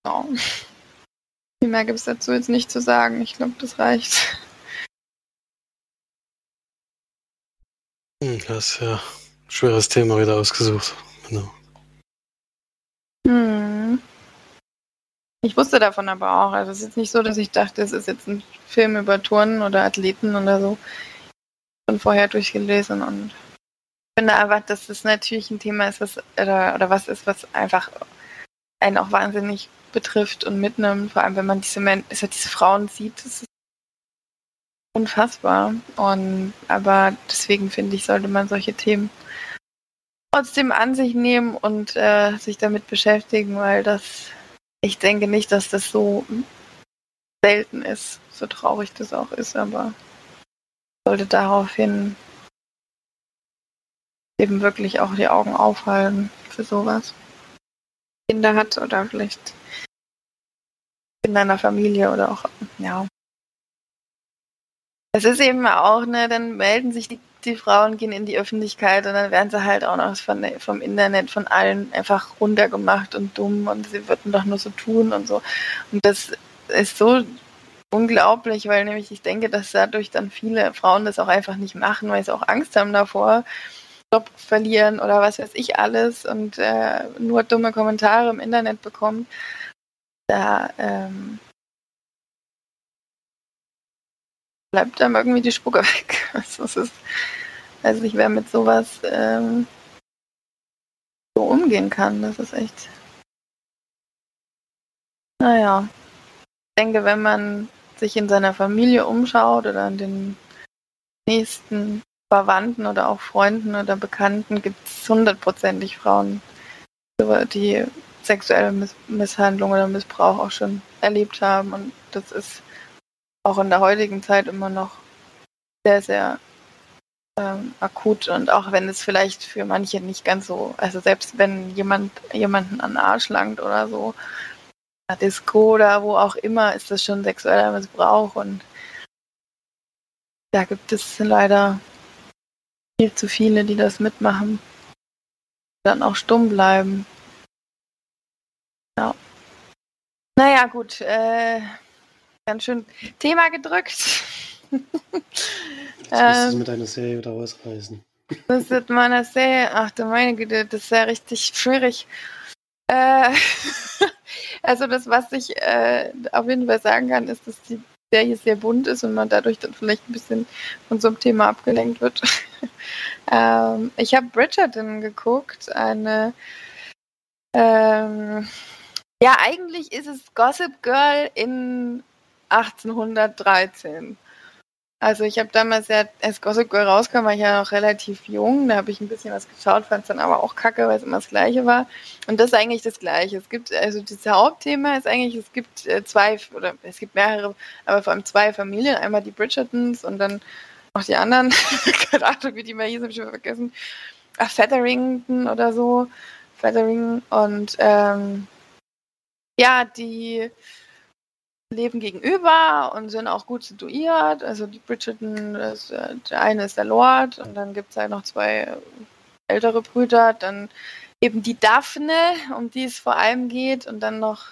Oh. Viel mehr gibt es dazu jetzt nicht zu sagen. Ich glaube, das reicht. Hm, das ist ja ein schweres Thema wieder ausgesucht. Genau. Hm. Ich wusste davon aber auch. Also es ist jetzt nicht so, dass ich dachte, es ist jetzt ein Film über Turnen oder Athleten oder so. Schon vorher durchgelesen und ich finde einfach, dass das natürlich ein Thema ist, was oder, oder was ist, was einfach einen auch wahnsinnig betrifft und mitnimmt. Vor allem, wenn man diese, Men also diese Frauen sieht, das ist unfassbar. Und aber deswegen finde ich, sollte man solche Themen trotzdem an sich nehmen und äh, sich damit beschäftigen, weil das, ich denke nicht, dass das so selten ist, so traurig das auch ist, aber sollte daraufhin eben wirklich auch die Augen aufhalten für sowas. Kinder hat oder vielleicht in deiner Familie oder auch, ja. Es ist eben auch, ne, dann melden sich die, die Frauen, gehen in die Öffentlichkeit und dann werden sie halt auch noch von, vom Internet, von allen einfach runtergemacht und dumm und sie würden doch nur so tun und so. Und das ist so unglaublich, weil nämlich ich denke, dass dadurch dann viele Frauen das auch einfach nicht machen, weil sie auch Angst haben davor, Job verlieren oder was weiß ich alles und äh, nur dumme Kommentare im Internet bekommen. Da ähm, bleibt dann irgendwie die Spucke <laughs> weg. Also, ist, weiß nicht, wer mit sowas ähm, so umgehen kann. Das ist echt. Naja. Ich denke, wenn man sich in seiner Familie umschaut oder an den nächsten Verwandten oder auch Freunden oder Bekannten, gibt es hundertprozentig Frauen, die sexuelle Miss Misshandlung oder Missbrauch auch schon erlebt haben. Und das ist auch in der heutigen Zeit immer noch sehr, sehr ähm, akut. Und auch wenn es vielleicht für manche nicht ganz so, also selbst wenn jemand jemanden an den Arsch langt oder so, Disco oder wo auch immer, ist das schon sexueller Missbrauch und da gibt es leider viel zu viele, die das mitmachen, dann auch stumm bleiben. Ja. Naja, gut, äh, ganz schön Thema gedrückt. Jetzt ähm, du mit deiner Serie wieder ausreißen. Das mit meiner Serie, ach du meine Güte, das ist ja richtig schwierig. Äh, <laughs> also das, was ich äh, auf jeden Fall sagen kann, ist, dass die Serie sehr bunt ist und man dadurch dann vielleicht ein bisschen von so einem Thema abgelenkt wird. <laughs> ähm, ich habe Bridgerton geguckt, eine ähm, ja, eigentlich ist es Gossip Girl in 1813. Also ich habe damals ja, als Gossip Girl rauskam, war ich ja noch relativ jung. Da habe ich ein bisschen was geschaut, fand es dann aber auch kacke, weil es immer das Gleiche war. Und das ist eigentlich das Gleiche. Es gibt, also das Hauptthema ist eigentlich, es gibt äh, zwei, oder es gibt mehrere, aber vor allem zwei Familien. Einmal die Bridgertons und dann auch die anderen. <laughs> Keine Ahnung, wie die mal hießen, habe ich schon vergessen. Ach, Featherington oder so. Feathering. Und ähm, ja, die leben gegenüber und sind auch gut situiert. Also die Bridgerton, das, äh, der eine ist der Lord und dann gibt es halt noch zwei ältere Brüder, dann eben die Daphne, um die es vor allem geht, und dann noch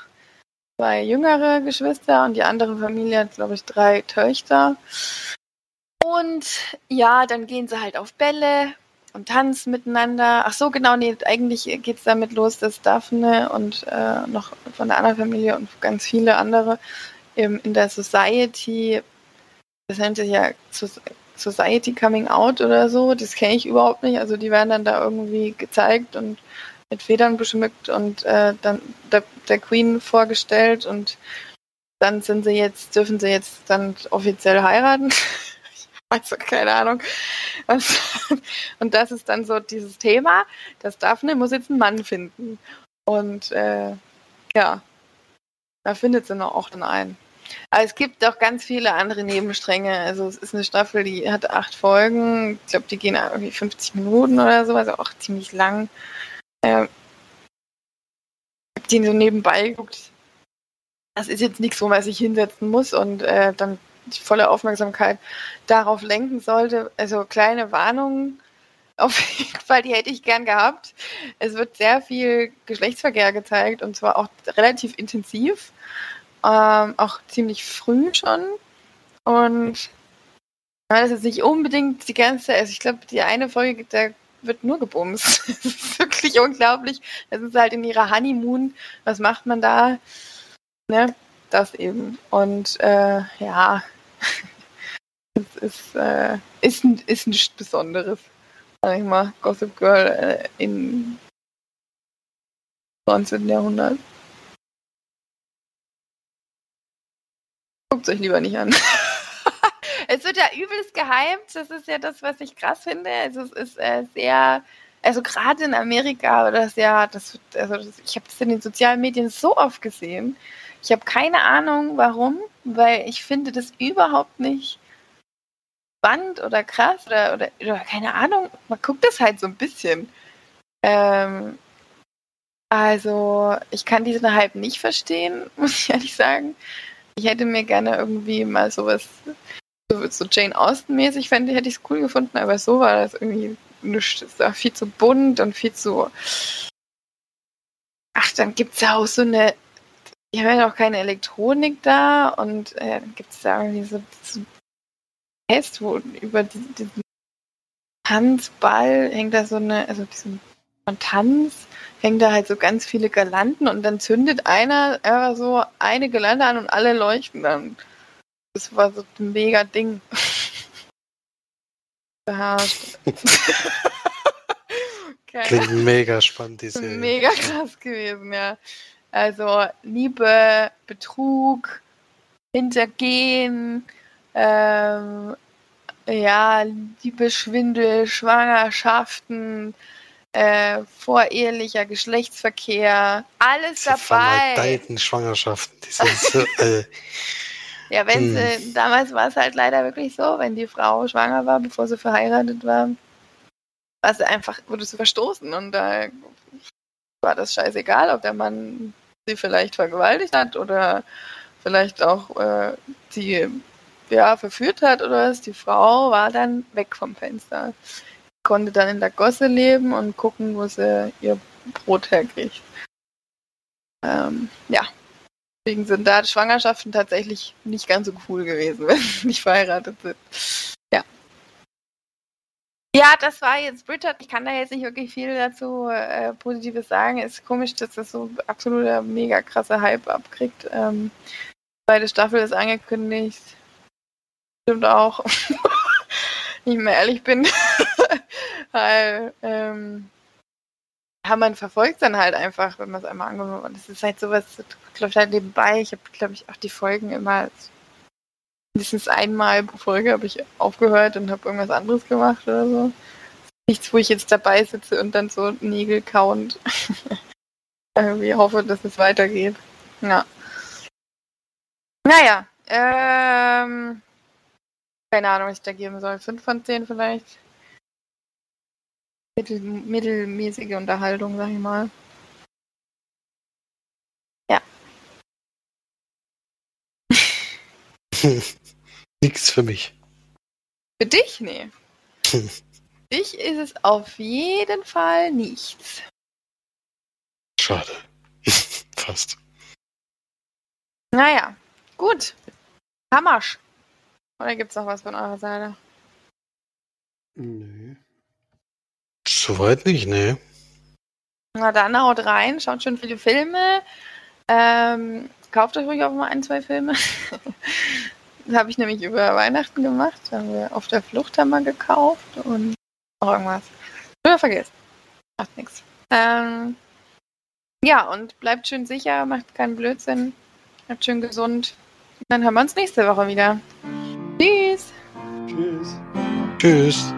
zwei jüngere Geschwister und die andere Familie hat, glaube ich, drei Töchter. Und ja, dann gehen sie halt auf Bälle und tanzen miteinander. Ach so, genau, nee, eigentlich geht es damit los, dass Daphne und äh, noch von der anderen Familie und ganz viele andere im, in der Society, das nennt sich ja Society Coming Out oder so, das kenne ich überhaupt nicht. Also die werden dann da irgendwie gezeigt und mit Federn beschmückt und äh, dann der, der Queen vorgestellt und dann sind sie jetzt, dürfen sie jetzt dann offiziell heiraten. <laughs> also keine Ahnung. Und, das ist dann so dieses Thema, dass Daphne muss jetzt einen Mann finden. Und äh, ja, da findet sie noch auch dann einen. Aber es gibt auch ganz viele andere Nebenstränge. Also es ist eine Staffel, die hat acht Folgen. Ich glaube, die gehen irgendwie 50 Minuten oder so, also auch ziemlich lang. Ähm, ich habe die so nebenbei geguckt. Das ist jetzt nichts, wo man sich hinsetzen muss und äh, dann volle Aufmerksamkeit darauf lenken sollte. Also kleine Warnungen <laughs> auf jeden Fall, die hätte ich gern gehabt. Es wird sehr viel Geschlechtsverkehr gezeigt und zwar auch relativ intensiv, ähm, auch ziemlich früh schon. Und das ist nicht unbedingt die ganze, also ich glaube, die eine Folge, da wird nur gebumst. <laughs> das ist wirklich unglaublich. Das ist halt in ihrer Honeymoon. Was macht man da? Ne? Das eben. Und äh, ja, <laughs> es ist, äh, ist, ist nichts Besonderes. Sag ich mal, Gossip Girl äh, im 19. Jahrhundert. Guckt euch lieber nicht an. <laughs> es wird ja übelst geheimt. Das ist ja das, was ich krass finde. Also es ist äh, sehr also gerade in Amerika, das ja, das, also das, ich habe das in den sozialen Medien so oft gesehen. Ich habe keine Ahnung, warum, weil ich finde das überhaupt nicht spannend oder krass oder, oder, oder keine Ahnung. Man guckt das halt so ein bisschen. Ähm, also, ich kann diesen Hype nicht verstehen, <laughs> muss ich ehrlich sagen. Ich hätte mir gerne irgendwie mal sowas, so, so Jane Austen-mäßig, fände, hätte ich es cool gefunden, aber so war das irgendwie nicht. Es war viel zu bunt und viel zu. Ach, dann gibt es ja auch so eine. Ich habe ja noch keine Elektronik da und äh, dann gibt es da irgendwie so, so Fest, wo über diesen Tanzball hängt da so eine, also diesen Tanz hängen da halt so ganz viele Girlanden und dann zündet einer einfach so eine Girlande an und alle leuchten dann. Das war so ein mega Ding. <laughs> <laughs> <laughs> Klingt mega spannend, diese. Mega krass gewesen, ja. Also Liebe, Betrug, Hintergehen, ähm, ja, Liebesschwindel, Schwangerschaften, äh, vorehelicher Geschlechtsverkehr, alles Diese dabei. Vermaledeiten Schwangerschaften, die sind so, <laughs> äh, Ja, wenn hm. sie, damals war es halt leider wirklich so, wenn die Frau schwanger war, bevor sie verheiratet war, war sie einfach, wurde sie verstoßen und da war das scheißegal, ob der Mann sie vielleicht vergewaltigt hat oder vielleicht auch äh, sie ja, verführt hat oder was. Die Frau war dann weg vom Fenster konnte dann in der Gosse leben und gucken, wo sie ihr Brot herkriegt. Ähm, ja. Deswegen sind da Schwangerschaften tatsächlich nicht ganz so cool gewesen, <laughs> wenn sie nicht verheiratet sind. Ja. Das war jetzt Bridget. Ich kann da jetzt nicht wirklich viel dazu äh, Positives sagen. Ist komisch, dass das so absoluter mega krasser Hype abkriegt. Ähm, zweite Staffel ist angekündigt. Stimmt auch. <laughs> ich mal ehrlich bin. <laughs> Weil, ähm, ja, man verfolgt dann halt einfach, wenn man es einmal angenommen hat. Das ist halt sowas, das läuft halt nebenbei. Ich habe, glaube ich, auch die Folgen immer mindestens einmal pro Folge habe ich aufgehört und habe irgendwas anderes gemacht oder so. Nichts, wo ich jetzt dabei sitze und dann so Nägel kauend <laughs> irgendwie hoffe, dass es weitergeht. Ja. Naja, ähm, keine Ahnung, was ich da geben soll. 5 von 10 vielleicht. Mittel, mittelmäßige Unterhaltung, sag ich mal. Ja. <laughs> <laughs> Nichts für mich. Für dich? Nee. Für <laughs> dich ist es auf jeden Fall nichts. Schade. <laughs> Fast. Naja, gut. Hammersch. Oder gibt's noch was von eurer Seite? Nö. Soweit nicht, ne. Na dann haut rein, schaut schon viele Filme. Ähm, kauft euch ruhig auch mal ein, zwei Filme. <laughs> das habe ich nämlich über Weihnachten gemacht. Da haben wir auf der Flucht haben wir gekauft und noch irgendwas. Oder vergessen. Macht nichts. Ähm, ja, und bleibt schön sicher, macht keinen Blödsinn. Bleibt schön gesund. Dann hören wir uns nächste Woche wieder. Tschüss. Tschüss. Tschüss.